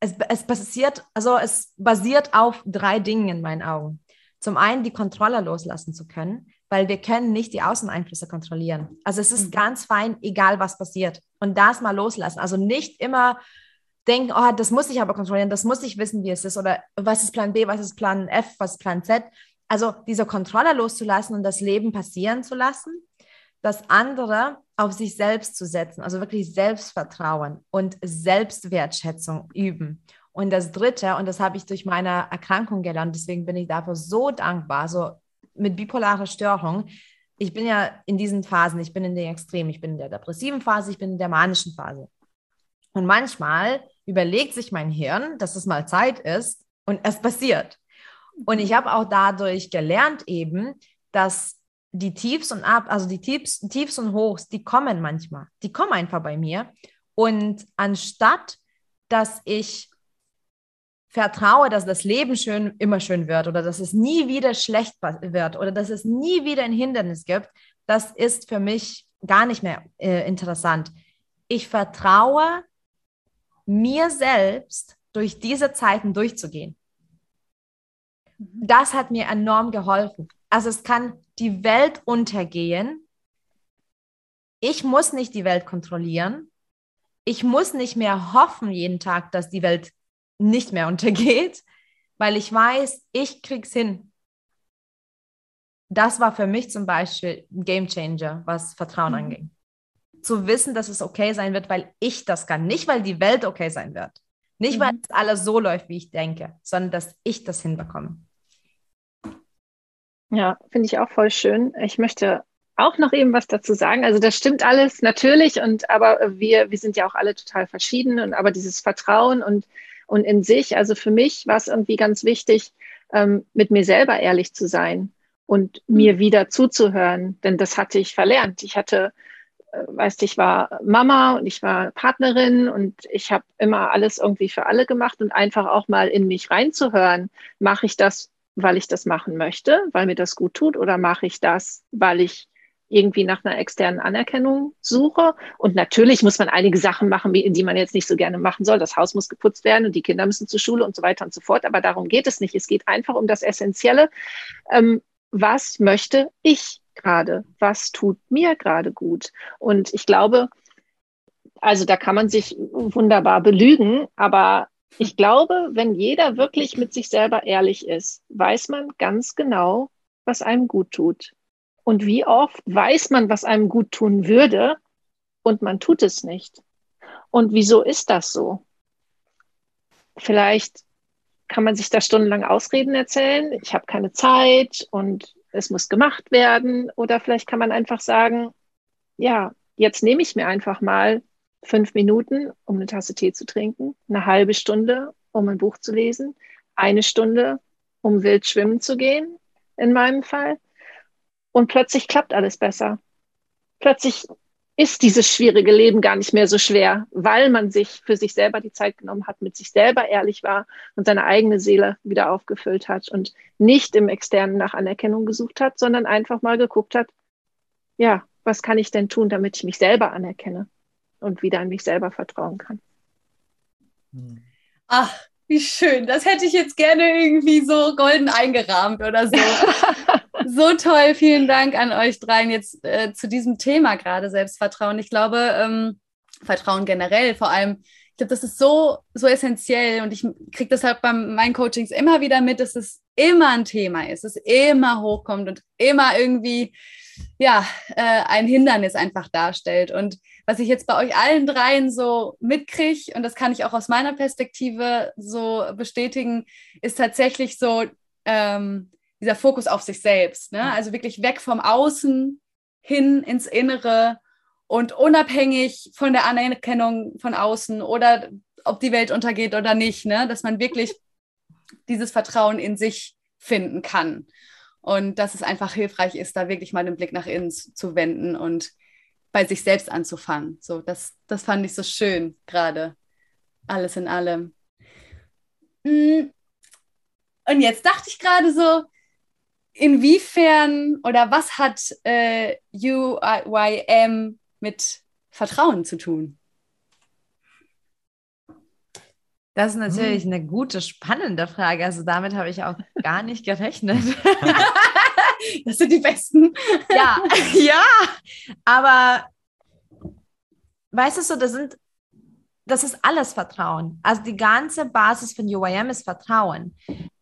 es, es basiert, also es basiert auf drei Dingen in meinen Augen. Zum einen die Kontrolle loslassen zu können, weil wir können nicht die Außeneinflüsse kontrollieren. Also es ist mhm. ganz fein, egal was passiert. Und das mal loslassen. Also nicht immer denken, oh, das muss ich aber kontrollieren, das muss ich wissen, wie es ist. Oder was ist Plan B, was ist Plan F, was ist Plan Z. Also diese Kontrolle loszulassen und das Leben passieren zu lassen. das andere auf sich selbst zu setzen, also wirklich Selbstvertrauen und Selbstwertschätzung üben. Und das Dritte, und das habe ich durch meine Erkrankung gelernt, deswegen bin ich dafür so dankbar, so mit bipolarer Störung. Ich bin ja in diesen Phasen, ich bin in den Extremen, ich bin in der depressiven Phase, ich bin in der manischen Phase. Und manchmal überlegt sich mein Hirn, dass es mal Zeit ist und es passiert. Und ich habe auch dadurch gelernt eben, dass die Tiefs und Ab, also die Tiefs, Tiefs und Hochs, die kommen manchmal. Die kommen einfach bei mir. Und anstatt, dass ich vertraue, dass das Leben schön immer schön wird oder dass es nie wieder schlecht wird oder dass es nie wieder ein Hindernis gibt, das ist für mich gar nicht mehr äh, interessant. Ich vertraue mir selbst durch diese Zeiten durchzugehen. Mhm. Das hat mir enorm geholfen. Also es kann die Welt untergehen. Ich muss nicht die Welt kontrollieren. Ich muss nicht mehr hoffen jeden Tag, dass die Welt nicht mehr [laughs] untergeht, weil ich weiß, ich krieg's hin. Das war für mich zum Beispiel ein Game Changer, was Vertrauen mhm. anging. Zu wissen, dass es okay sein wird, weil ich das kann, nicht weil die Welt okay sein wird. Nicht, weil mhm. alles so läuft, wie ich denke, sondern dass ich das hinbekomme. Ja, finde ich auch voll schön. Ich möchte auch noch eben was dazu sagen. Also das stimmt alles natürlich und aber wir, wir sind ja auch alle total verschieden und aber dieses Vertrauen und, und in sich, also für mich war es irgendwie ganz wichtig, ähm, mit mir selber ehrlich zu sein und mhm. mir wieder zuzuhören, denn das hatte ich verlernt. Ich hatte, äh, weißt ich war Mama und ich war Partnerin und ich habe immer alles irgendwie für alle gemacht und einfach auch mal in mich reinzuhören. Mache ich das weil ich das machen möchte, weil mir das gut tut, oder mache ich das, weil ich irgendwie nach einer externen Anerkennung suche. Und natürlich muss man einige Sachen machen, die man jetzt nicht so gerne machen soll. Das Haus muss geputzt werden und die Kinder müssen zur Schule und so weiter und so fort. Aber darum geht es nicht. Es geht einfach um das Essentielle. Ähm, was möchte ich gerade? Was tut mir gerade gut? Und ich glaube, also da kann man sich wunderbar belügen, aber ich glaube, wenn jeder wirklich mit sich selber ehrlich ist, weiß man ganz genau, was einem gut tut. Und wie oft weiß man, was einem gut tun würde und man tut es nicht. Und wieso ist das so? Vielleicht kann man sich da stundenlang Ausreden erzählen. Ich habe keine Zeit und es muss gemacht werden. Oder vielleicht kann man einfach sagen, ja, jetzt nehme ich mir einfach mal fünf Minuten, um eine Tasse Tee zu trinken, eine halbe Stunde, um ein Buch zu lesen, eine Stunde, um wild schwimmen zu gehen, in meinem Fall. Und plötzlich klappt alles besser. Plötzlich ist dieses schwierige Leben gar nicht mehr so schwer, weil man sich für sich selber die Zeit genommen hat, mit sich selber ehrlich war und seine eigene Seele wieder aufgefüllt hat und nicht im Externen nach Anerkennung gesucht hat, sondern einfach mal geguckt hat, ja, was kann ich denn tun, damit ich mich selber anerkenne? Und wieder an mich selber vertrauen kann. Hm. Ach, wie schön. Das hätte ich jetzt gerne irgendwie so golden eingerahmt oder so. [laughs] so toll. Vielen Dank an euch dreien jetzt äh, zu diesem Thema gerade Selbstvertrauen. Ich glaube, ähm, Vertrauen generell, vor allem, ich glaube, das ist so, so essentiell und ich kriege deshalb bei meinen Coachings immer wieder mit, dass es immer ein Thema ist, es immer hochkommt und immer irgendwie ja, äh, ein Hindernis einfach darstellt. Und was ich jetzt bei euch allen dreien so mitkriege, und das kann ich auch aus meiner Perspektive so bestätigen, ist tatsächlich so ähm, dieser Fokus auf sich selbst. Ne? Also wirklich weg vom Außen hin ins Innere und unabhängig von der Anerkennung von außen oder ob die Welt untergeht oder nicht, ne? dass man wirklich dieses Vertrauen in sich finden kann. Und dass es einfach hilfreich ist, da wirklich mal den Blick nach innen zu wenden und bei sich selbst anzufangen. So, das, das fand ich so schön gerade. Alles in allem. Mm. Und jetzt dachte ich gerade so, inwiefern oder was hat äh, UYM mit Vertrauen zu tun? Das ist natürlich hm. eine gute, spannende Frage. Also damit habe ich auch gar nicht gerechnet. [laughs] [laughs] [laughs] das sind die besten. ja, [laughs] ja. Aber weißt du so, das sind, das ist alles Vertrauen. Also die ganze Basis von UIM ist Vertrauen,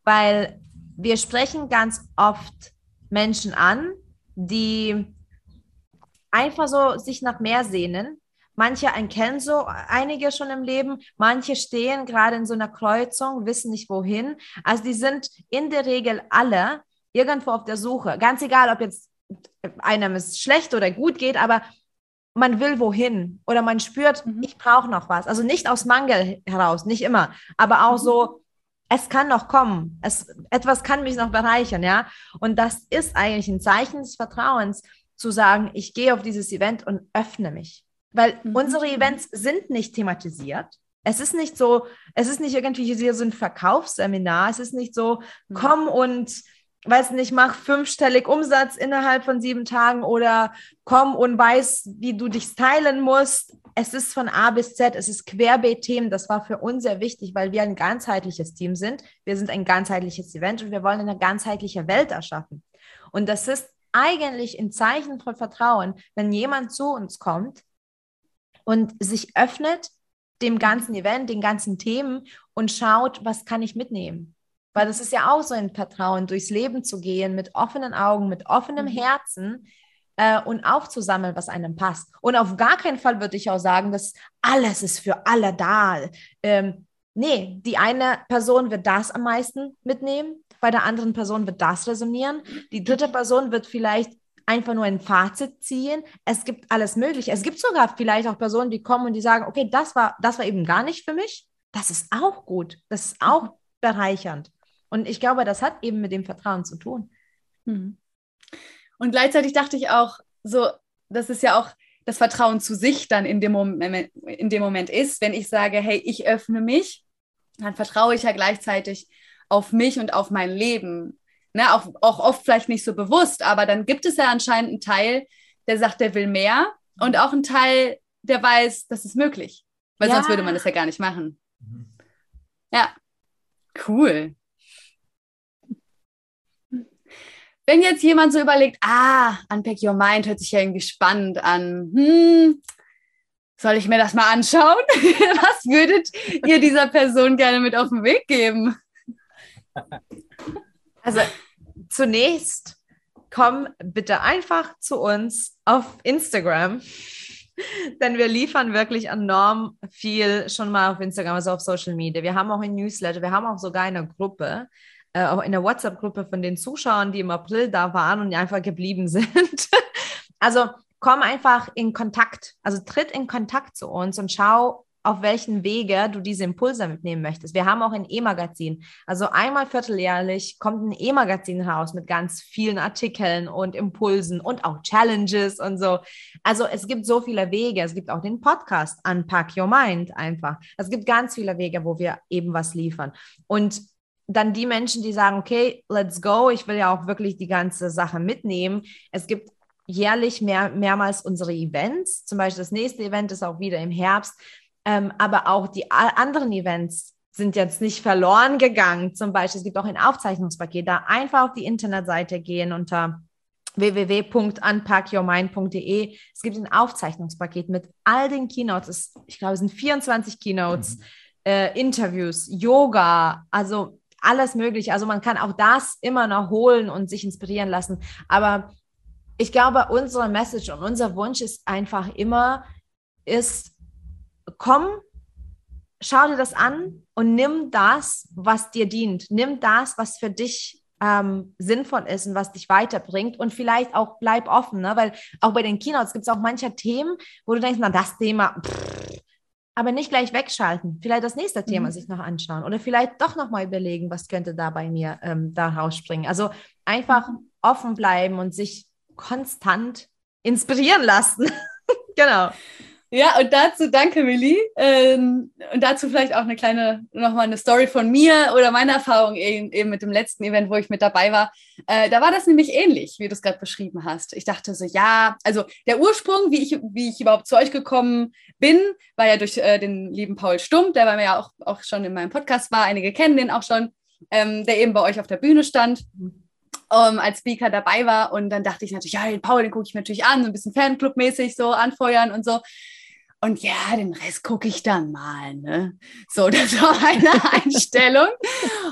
weil wir sprechen ganz oft Menschen an, die einfach so sich nach mehr sehnen. Manche kennen so einige schon im Leben, manche stehen gerade in so einer Kreuzung, wissen nicht wohin. Also die sind in der Regel alle irgendwo auf der Suche. Ganz egal, ob jetzt einem es schlecht oder gut geht, aber man will wohin oder man spürt, mhm. ich brauche noch was. Also nicht aus Mangel heraus, nicht immer, aber auch mhm. so, es kann noch kommen. Es, etwas kann mich noch bereichern, ja. Und das ist eigentlich ein Zeichen des Vertrauens, zu sagen, ich gehe auf dieses Event und öffne mich. Weil mhm. unsere Events sind nicht thematisiert. Es ist nicht so, es ist nicht irgendwie hier so ein Verkaufsseminar. Es ist nicht so, mhm. komm und weiß nicht, mach fünfstellig Umsatz innerhalb von sieben Tagen oder komm und weiß, wie du dich teilen musst. Es ist von A bis Z, es ist Querbeet-Themen. Das war für uns sehr wichtig, weil wir ein ganzheitliches Team sind. Wir sind ein ganzheitliches Event und wir wollen eine ganzheitliche Welt erschaffen. Und das ist eigentlich ein Zeichen von Vertrauen, wenn jemand zu uns kommt und sich öffnet dem ganzen Event, den ganzen Themen und schaut, was kann ich mitnehmen? Weil das ist ja auch so ein Vertrauen, durchs Leben zu gehen, mit offenen Augen, mit offenem mhm. Herzen äh, und aufzusammeln, was einem passt. Und auf gar keinen Fall würde ich auch sagen, dass alles ist für alle da. Ähm, nee, die eine Person wird das am meisten mitnehmen, bei der anderen Person wird das resonieren, die dritte Person wird vielleicht einfach nur ein Fazit ziehen. Es gibt alles Mögliche. Es gibt sogar vielleicht auch Personen, die kommen und die sagen, okay, das war, das war eben gar nicht für mich. Das ist auch gut. Das ist auch bereichernd. Und ich glaube, das hat eben mit dem Vertrauen zu tun. Hm. Und gleichzeitig dachte ich auch, so, das ist ja auch das Vertrauen zu sich dann in dem, Moment, in dem Moment ist, wenn ich sage, hey, ich öffne mich, dann vertraue ich ja gleichzeitig auf mich und auf mein Leben. Ne, auch, auch oft vielleicht nicht so bewusst, aber dann gibt es ja anscheinend einen Teil, der sagt, der will mehr und auch einen Teil, der weiß, das ist möglich. Weil ja. sonst würde man das ja gar nicht machen. Mhm. Ja, cool. Wenn jetzt jemand so überlegt, ah, Unpack Your Mind hört sich ja irgendwie spannend an. Hm, soll ich mir das mal anschauen? [laughs] Was würdet ihr dieser Person gerne mit auf den Weg geben? Also zunächst komm bitte einfach zu uns auf Instagram, [laughs] denn wir liefern wirklich enorm viel schon mal auf Instagram, also auf Social Media. Wir haben auch ein Newsletter, wir haben auch sogar eine Gruppe äh, in der WhatsApp-Gruppe von den Zuschauern, die im April da waren und einfach geblieben [laughs] sind. also komm einfach in Kontakt, also tritt in Kontakt zu uns und schau, auf welchen Wege du diese Impulse mitnehmen möchtest. Wir haben auch ein E-Magazin. Also einmal vierteljährlich kommt ein E-Magazin raus mit ganz vielen Artikeln und Impulsen und auch Challenges und so. Also es gibt so viele Wege. Es gibt auch den Podcast Unpack Your Mind einfach. Es gibt ganz viele Wege, wo wir eben was liefern. Und dann die Menschen, die sagen, okay, let's go, ich will ja auch wirklich die ganze Sache mitnehmen. Es gibt jährlich mehr, mehrmals unsere Events. Zum Beispiel das nächste Event ist auch wieder im Herbst. Ähm, aber auch die anderen Events sind jetzt nicht verloren gegangen. Zum Beispiel, es gibt auch ein Aufzeichnungspaket. Da einfach auf die Internetseite gehen unter www.unpackyourmind.de. Es gibt ein Aufzeichnungspaket mit all den Keynotes. Ich glaube, es sind 24 Keynotes, mhm. äh, Interviews, Yoga, also alles möglich. Also man kann auch das immer noch holen und sich inspirieren lassen. Aber ich glaube, unsere Message und unser Wunsch ist einfach immer, ist, komm, schau dir das an und nimm das, was dir dient. Nimm das, was für dich ähm, sinnvoll ist und was dich weiterbringt und vielleicht auch bleib offen, ne? weil auch bei den Keynotes gibt es auch manche Themen, wo du denkst, na das Thema, pff, aber nicht gleich wegschalten. Vielleicht das nächste Thema mhm. sich noch anschauen oder vielleicht doch noch mal überlegen, was könnte da bei mir ähm, da rausspringen. Also einfach mhm. offen bleiben und sich konstant inspirieren lassen. [laughs] genau. Ja, und dazu danke, Millie. Ähm, und dazu vielleicht auch eine kleine, nochmal eine Story von mir oder meine Erfahrung eben, eben mit dem letzten Event, wo ich mit dabei war. Äh, da war das nämlich ähnlich, wie du es gerade beschrieben hast. Ich dachte so, ja, also der Ursprung, wie ich, wie ich überhaupt zu euch gekommen bin, war ja durch äh, den lieben Paul Stump, der bei mir ja auch, auch schon in meinem Podcast war. Einige kennen den auch schon, ähm, der eben bei euch auf der Bühne stand. Um, ähm, als Speaker dabei war und dann dachte ich natürlich, ja, den Paul, den gucke ich mir natürlich an, so ein bisschen Fanclub-mäßig so anfeuern und so. Und ja, den Rest gucke ich dann mal. Ne? So, [laughs] das war meine Einstellung.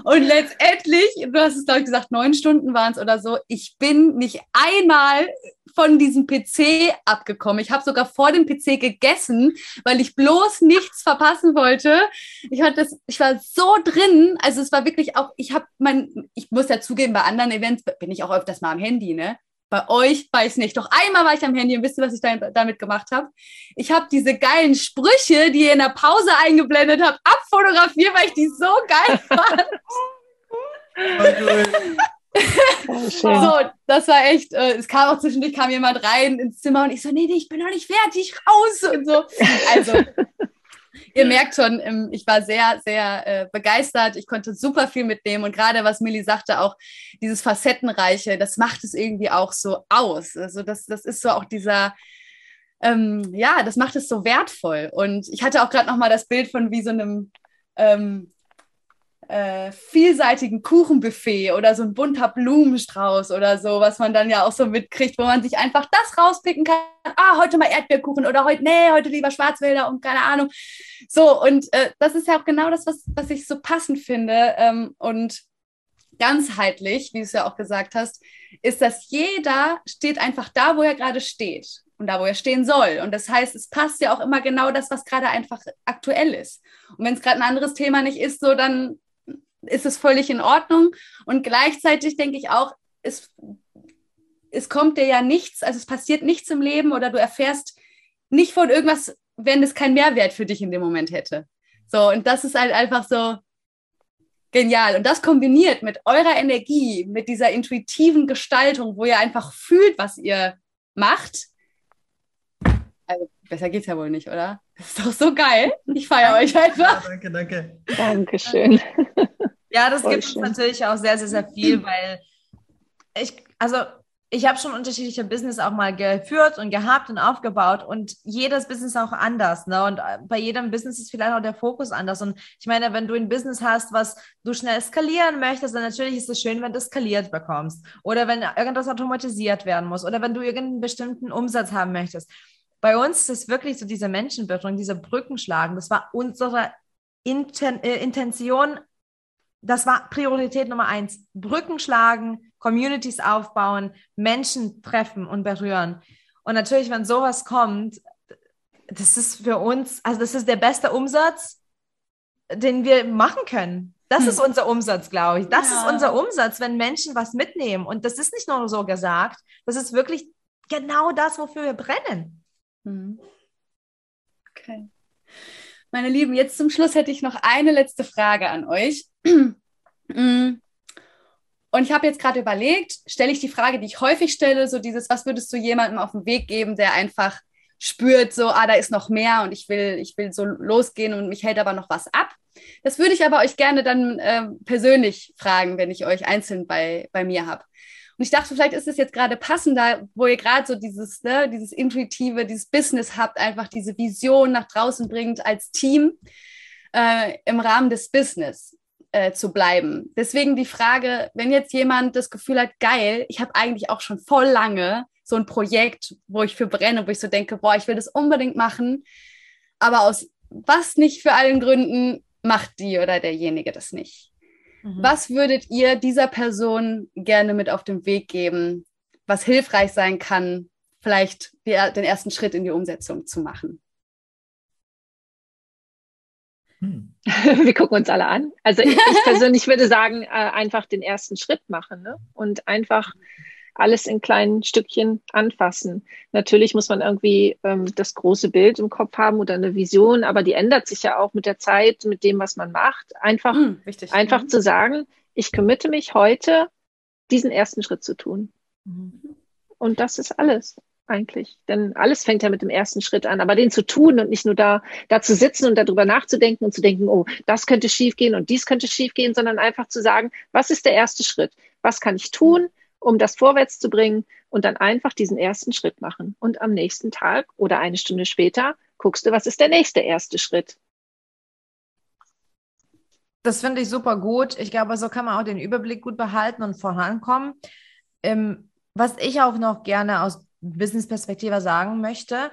Und letztendlich, du hast es, glaube ich, gesagt, neun Stunden waren es oder so. Ich bin nicht einmal von diesem PC abgekommen. Ich habe sogar vor dem PC gegessen, weil ich bloß nichts verpassen wollte. Ich, hatte das, ich war so drin. Also es war wirklich auch, ich habe mein, ich muss ja zugeben, bei anderen Events bin ich auch öfters mal am Handy, ne? Bei euch weiß nicht. Doch einmal war ich am Handy und wisst ihr, was ich da, damit gemacht habe? Ich habe diese geilen Sprüche, die ihr in der Pause eingeblendet habt, abfotografiert, weil ich die so geil [laughs] fand. so, das war echt, äh, es kam auch zwischendurch, kam jemand rein ins Zimmer und ich so, nee, nee, ich bin noch nicht fertig, raus und so. Also, ihr merkt schon, ähm, ich war sehr, sehr äh, begeistert. Ich konnte super viel mitnehmen und gerade was Millie sagte, auch dieses Facettenreiche, das macht es irgendwie auch so aus. Also das, das ist so auch dieser, ähm, ja, das macht es so wertvoll. Und ich hatte auch gerade noch mal das Bild von wie so einem ähm, äh, vielseitigen Kuchenbuffet oder so ein bunter Blumenstrauß oder so, was man dann ja auch so mitkriegt, wo man sich einfach das rauspicken kann. Ah, heute mal Erdbeerkuchen oder heute, nee, heute lieber Schwarzwälder und keine Ahnung. So, und äh, das ist ja auch genau das, was, was ich so passend finde. Ähm, und ganzheitlich, wie du es ja auch gesagt hast, ist, dass jeder steht einfach da, wo er gerade steht und da, wo er stehen soll. Und das heißt, es passt ja auch immer genau das, was gerade einfach aktuell ist. Und wenn es gerade ein anderes Thema nicht ist, so dann ist es völlig in Ordnung. Und gleichzeitig denke ich auch, es, es kommt dir ja nichts, also es passiert nichts im Leben oder du erfährst nicht von irgendwas, wenn es keinen Mehrwert für dich in dem Moment hätte. So, und das ist halt einfach so genial. Und das kombiniert mit eurer Energie, mit dieser intuitiven Gestaltung, wo ihr einfach fühlt, was ihr macht. Also, besser geht's ja wohl nicht, oder? Das ist doch so geil. Ich feiere euch einfach. Ja, danke, danke. Dankeschön. Ja, das gibt uns natürlich auch sehr, sehr, sehr viel, [clears throat] weil ich, also ich habe schon unterschiedliche Business auch mal geführt und gehabt und aufgebaut und jedes Business auch anders. Ne? Und äh, bei jedem Business ist vielleicht auch der Fokus anders. Und ich meine, wenn du ein Business hast, was du schnell skalieren möchtest, dann natürlich ist es schön, wenn du skaliert bekommst. Oder wenn irgendwas automatisiert werden muss. Oder wenn du irgendeinen bestimmten Umsatz haben möchtest. Bei uns ist es wirklich so diese Menschenbildung, diese Brückenschlagen. Das war unsere Inten äh, Intention das war Priorität Nummer eins. Brücken schlagen, Communities aufbauen, Menschen treffen und berühren. Und natürlich, wenn sowas kommt, das ist für uns, also das ist der beste Umsatz, den wir machen können. Das hm. ist unser Umsatz, glaube ich. Das ja. ist unser Umsatz, wenn Menschen was mitnehmen. Und das ist nicht nur so gesagt, das ist wirklich genau das, wofür wir brennen. Hm. Okay. Meine Lieben, jetzt zum Schluss hätte ich noch eine letzte Frage an euch. [clears throat] Mm. Und ich habe jetzt gerade überlegt, stelle ich die Frage, die ich häufig stelle, so dieses, was würdest du jemandem auf den Weg geben, der einfach spürt, so, ah, da ist noch mehr und ich will, ich will so losgehen und mich hält aber noch was ab. Das würde ich aber euch gerne dann äh, persönlich fragen, wenn ich euch einzeln bei, bei mir habe. Und ich dachte, vielleicht ist es jetzt gerade passender, wo ihr gerade so dieses, ne, dieses intuitive, dieses Business habt, einfach diese Vision nach draußen bringt als Team äh, im Rahmen des Business äh, zu bleiben. Deswegen die Frage, wenn jetzt jemand das Gefühl hat, geil, ich habe eigentlich auch schon voll lange so ein Projekt, wo ich für brenne, wo ich so denke, boah, ich will das unbedingt machen, aber aus was nicht für allen Gründen macht die oder derjenige das nicht. Mhm. Was würdet ihr dieser Person gerne mit auf den Weg geben, was hilfreich sein kann, vielleicht den ersten Schritt in die Umsetzung zu machen? Hm. [laughs] Wir gucken uns alle an. Also ich, ich [laughs] persönlich würde sagen, äh, einfach den ersten Schritt machen ne? und einfach alles in kleinen Stückchen anfassen. Natürlich muss man irgendwie ähm, das große Bild im Kopf haben oder eine Vision, aber die ändert sich ja auch mit der Zeit, mit dem, was man macht. Einfach, hm, einfach mhm. zu sagen, ich committe mich heute, diesen ersten Schritt zu tun. Mhm. Und das ist alles eigentlich. Denn alles fängt ja mit dem ersten Schritt an, aber den zu tun und nicht nur da, da zu sitzen und darüber nachzudenken und zu denken, oh, das könnte schiefgehen und dies könnte schiefgehen, sondern einfach zu sagen, was ist der erste Schritt? Was kann ich tun, um das vorwärts zu bringen und dann einfach diesen ersten Schritt machen. Und am nächsten Tag oder eine Stunde später guckst du, was ist der nächste erste Schritt? Das finde ich super gut. Ich glaube, so kann man auch den Überblick gut behalten und vorankommen. Ähm, was ich auch noch gerne aus Business-Perspektive sagen möchte,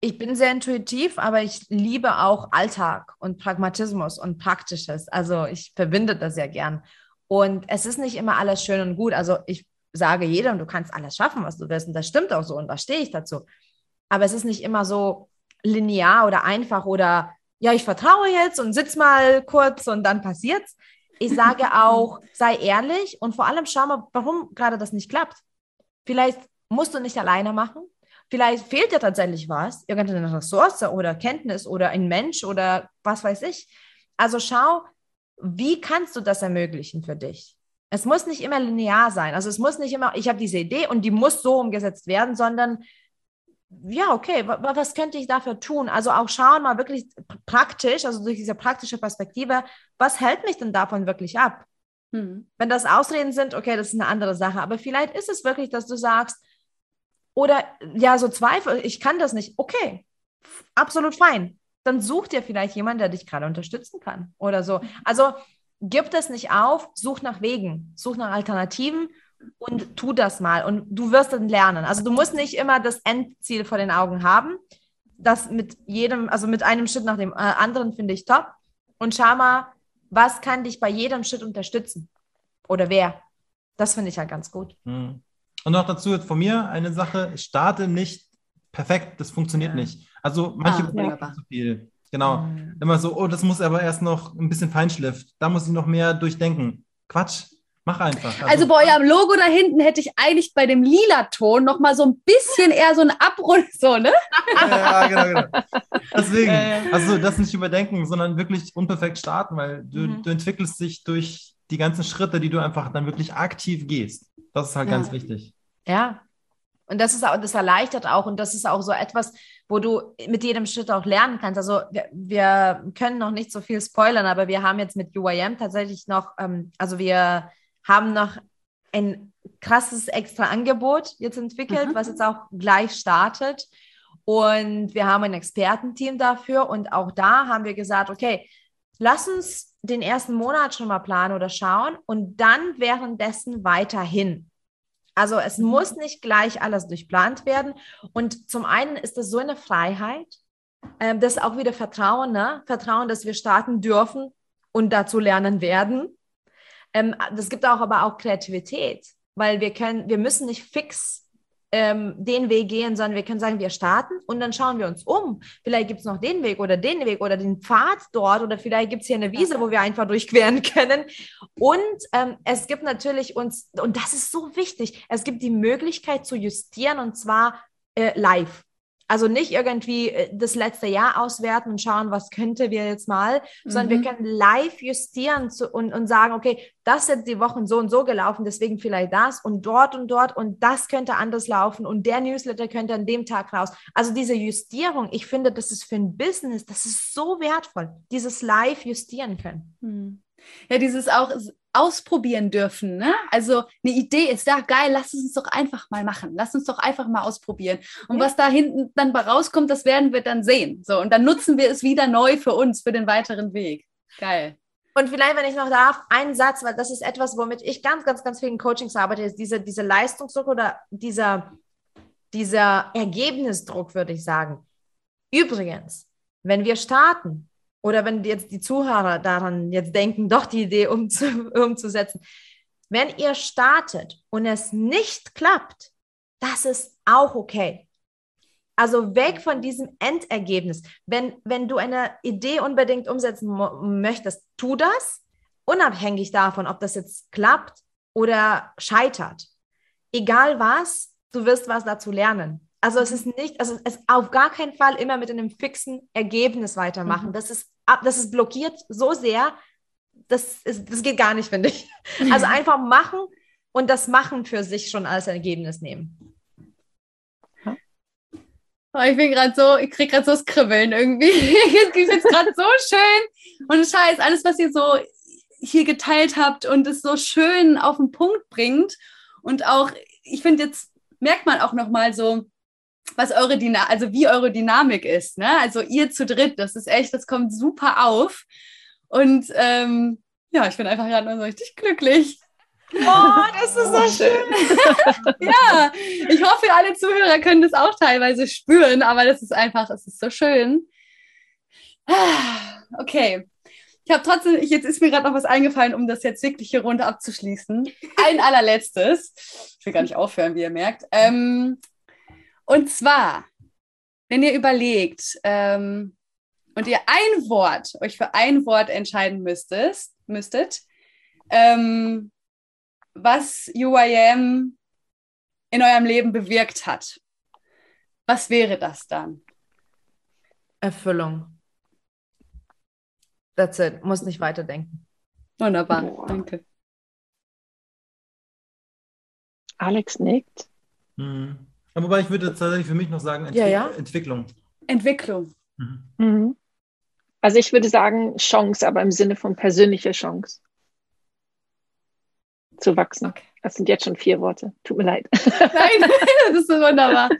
ich bin sehr intuitiv, aber ich liebe auch Alltag und Pragmatismus und Praktisches. Also ich verbinde das sehr gern. Und es ist nicht immer alles schön und gut. Also ich sage jedem, du kannst alles schaffen, was du willst. Und das stimmt auch so und da stehe ich dazu. Aber es ist nicht immer so linear oder einfach oder ja, ich vertraue jetzt und sitz mal kurz und dann passiert's. Ich sage [laughs] auch, sei ehrlich und vor allem schau mal, warum gerade das nicht klappt. Vielleicht musst du nicht alleine machen. Vielleicht fehlt dir tatsächlich was, irgendeine Ressource oder Kenntnis oder ein Mensch oder was weiß ich. Also schau, wie kannst du das ermöglichen für dich? Es muss nicht immer linear sein. Also es muss nicht immer, ich habe diese Idee und die muss so umgesetzt werden, sondern ja, okay, was könnte ich dafür tun? Also auch schauen mal wirklich praktisch, also durch diese praktische Perspektive, was hält mich denn davon wirklich ab? Hm. Wenn das Ausreden sind, okay, das ist eine andere Sache. Aber vielleicht ist es wirklich, dass du sagst, oder ja, so Zweifel, ich kann das nicht. Okay, absolut fein. Dann such dir vielleicht jemanden, der dich gerade unterstützen kann oder so. Also gib das nicht auf, such nach Wegen, such nach Alternativen und tu das mal und du wirst dann lernen. Also du musst nicht immer das Endziel vor den Augen haben. Das mit jedem, also mit einem Schritt nach dem äh, anderen finde ich top. Und schau mal, was kann dich bei jedem Schritt unterstützen? Oder wer? Das finde ich halt ganz gut. Mhm. Und noch dazu jetzt von mir eine Sache, starte nicht perfekt, das funktioniert ja. nicht. Also manche ah, überdenken zu viel. Genau. Mhm. Immer so, oh, das muss aber erst noch ein bisschen Feinschliff. Da muss ich noch mehr durchdenken. Quatsch. Mach einfach. Also, also, bei eurem Logo da hinten hätte ich eigentlich bei dem lila Ton noch mal so ein bisschen eher so ein Abrund, so, ne? [laughs] Ja, genau, genau. Deswegen, also das nicht überdenken, sondern wirklich unperfekt starten, weil du, mhm. du entwickelst dich durch die ganzen Schritte, die du einfach dann wirklich aktiv gehst. Das ist halt ja. ganz wichtig. Ja. Und das ist auch, das erleichtert auch und das ist auch so etwas, wo du mit jedem Schritt auch lernen kannst. Also wir, wir können noch nicht so viel spoilern, aber wir haben jetzt mit UIM tatsächlich noch, ähm, also wir haben noch ein krasses extra Angebot jetzt entwickelt, mhm. was jetzt auch gleich startet. Und wir haben ein Expertenteam dafür und auch da haben wir gesagt, okay, lass uns den ersten Monat schon mal planen oder schauen und dann währenddessen weiterhin. Also es mhm. muss nicht gleich alles durchplant werden. Und zum einen ist das so eine Freiheit, ähm, das ist auch wieder Vertrauen, ne? Vertrauen, dass wir starten dürfen und dazu lernen werden. Ähm, das gibt auch aber auch Kreativität, weil wir können, wir müssen nicht fix ähm, den Weg gehen, sondern wir können sagen, wir starten und dann schauen wir uns um. Vielleicht gibt es noch den Weg oder den Weg oder den Pfad dort oder vielleicht gibt es hier eine Wiese, wo wir einfach durchqueren können. Und ähm, es gibt natürlich uns, und das ist so wichtig, es gibt die Möglichkeit zu justieren und zwar äh, live. Also nicht irgendwie äh, das letzte Jahr auswerten und schauen, was könnte wir jetzt mal, sondern wir mhm. können live justieren zu, und, und sagen, okay, das sind die Wochen so und so gelaufen, deswegen vielleicht das und dort und dort und das könnte anders laufen und der Newsletter könnte an dem Tag raus. Also diese Justierung, ich finde, das ist für ein Business, das ist so wertvoll, dieses live justieren können. Mhm. Ja, dieses auch ausprobieren dürfen. Ne? Also eine Idee ist da geil, lass uns doch einfach mal machen. Lass uns doch einfach mal ausprobieren. Und ja. was da hinten dann rauskommt, das werden wir dann sehen. So, und dann nutzen wir es wieder neu für uns, für den weiteren Weg. Geil. Und vielleicht, wenn ich noch darf, einen Satz, weil das ist etwas, womit ich ganz, ganz, ganz vielen Coachings arbeite, ist diese, diese Leistungsdruck oder dieser, dieser Ergebnisdruck, würde ich sagen. Übrigens, wenn wir starten, oder wenn jetzt die Zuhörer daran jetzt denken, doch die Idee umzu, [laughs] umzusetzen. Wenn ihr startet und es nicht klappt, das ist auch okay. Also weg von diesem Endergebnis. Wenn, wenn du eine Idee unbedingt umsetzen möchtest, tu das, unabhängig davon, ob das jetzt klappt oder scheitert. Egal was, du wirst was dazu lernen. Also es ist nicht, also es auf gar keinen Fall immer mit einem fixen Ergebnis weitermachen. Mhm. Das ist, das ist blockiert so sehr, das, ist, das geht gar nicht, finde ich. Also einfach machen und das Machen für sich schon als Ergebnis nehmen. Oh, ich bin gerade so, ich kriege gerade so das Kribbeln irgendwie. Ich [laughs] finde es gerade so schön. Und Scheiß, alles, was ihr so hier geteilt habt und es so schön auf den Punkt bringt. Und auch, ich finde, jetzt merkt man auch nochmal so, was eure Dynamik, also wie eure Dynamik ist. Ne? Also ihr zu dritt, das ist echt, das kommt super auf. Und ähm, ja, ich bin einfach gerade nur so richtig glücklich. Oh, das ist so schön. [laughs] ja, ich hoffe, alle Zuhörer können das auch teilweise spüren, aber das ist einfach, es ist so schön. Ah, okay. Ich habe trotzdem, jetzt ist mir gerade noch was eingefallen, um das jetzt wirklich hier runter abzuschließen. Ein allerletztes. Ich will gar nicht aufhören, wie ihr merkt. Ähm, und zwar, wenn ihr überlegt ähm, und ihr ein Wort, euch für ein Wort entscheiden müsstet, müsstet, ähm, was UIM in eurem Leben bewirkt hat, was wäre das dann? Erfüllung. That's it. Muss nicht weiterdenken. Wunderbar, Boah. danke. Alex nickt. Mhm. Wobei ich würde tatsächlich für mich noch sagen, Entwick ja, ja. Entwicklung. Entwicklung. Mhm. Mhm. Also ich würde sagen Chance, aber im Sinne von persönlicher Chance. Zu wachsen. Okay. Das sind jetzt schon vier Worte. Tut mir leid. [laughs] Nein, das ist so wunderbar.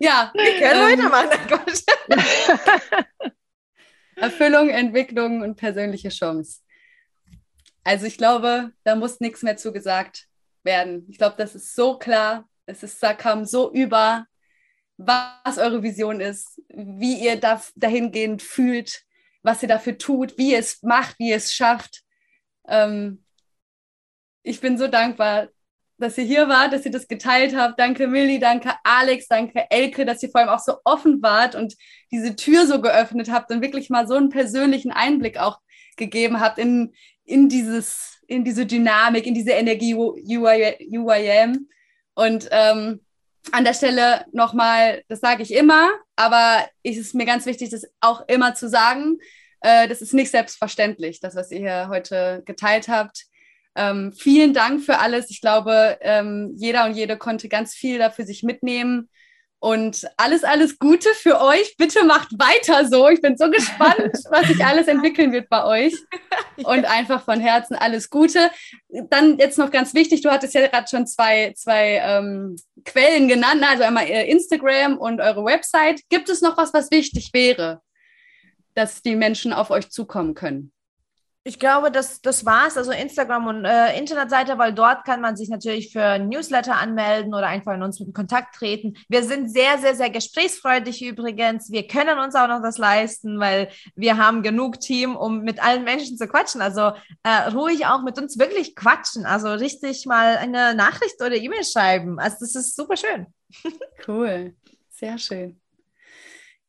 Ja, wir können ähm, weitermachen. [laughs] Erfüllung, Entwicklung und persönliche Chance. Also ich glaube, da muss nichts mehr zugesagt werden. Ich glaube, das ist so klar. Es ist, da kam so über, was eure Vision ist, wie ihr da, dahingehend fühlt, was ihr dafür tut, wie ihr es macht, wie ihr es schafft. Ähm, ich bin so dankbar, dass ihr hier wart, dass ihr das geteilt habt. Danke Millie, danke Alex, danke Elke, dass ihr vor allem auch so offen wart und diese Tür so geöffnet habt und wirklich mal so einen persönlichen Einblick auch gegeben habt in, in, dieses, in diese Dynamik, in diese Energie UIM. Und ähm, an der Stelle nochmal, das sage ich immer, aber es ist mir ganz wichtig, das auch immer zu sagen. Äh, das ist nicht selbstverständlich, das, was ihr hier heute geteilt habt. Ähm, vielen Dank für alles. Ich glaube, ähm, jeder und jede konnte ganz viel dafür sich mitnehmen. Und alles, alles Gute für euch. Bitte macht weiter so. Ich bin so gespannt, [laughs] was sich alles entwickeln wird bei euch. [laughs] Und einfach von Herzen alles Gute. Dann jetzt noch ganz wichtig, du hattest ja gerade schon zwei, zwei ähm, Quellen genannt, also einmal Instagram und eure Website. Gibt es noch was, was wichtig wäre, dass die Menschen auf euch zukommen können? Ich glaube, das, das war's. Also Instagram und äh, Internetseite, weil dort kann man sich natürlich für Newsletter anmelden oder einfach in uns in Kontakt treten. Wir sind sehr, sehr, sehr gesprächsfreudig übrigens. Wir können uns auch noch das leisten, weil wir haben genug Team, um mit allen Menschen zu quatschen. Also äh, ruhig auch mit uns wirklich quatschen. Also richtig mal eine Nachricht oder E-Mail schreiben. Also das ist super schön. Cool. Sehr schön.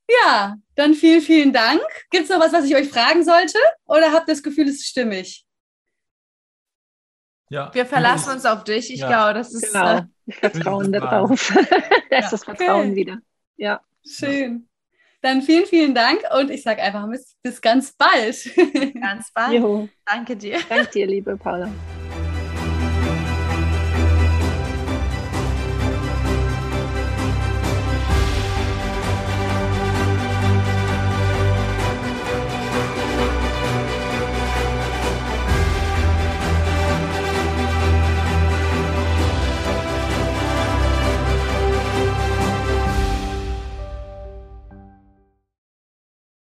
Ja, dann vielen, vielen Dank. Gibt es noch was, was ich euch fragen sollte? Oder habt ihr das Gefühl, es ist stimmig? Ja. Wir verlassen uns auf dich. Ich ja. glaube, das ist. Genau, wir vertrauen darauf. da ist das Vertrauen okay. wieder. Ja. Schön. Dann vielen, vielen Dank und ich sage einfach bis, bis ganz bald. Ganz bald. Jo. Danke dir. Danke dir, liebe Paula.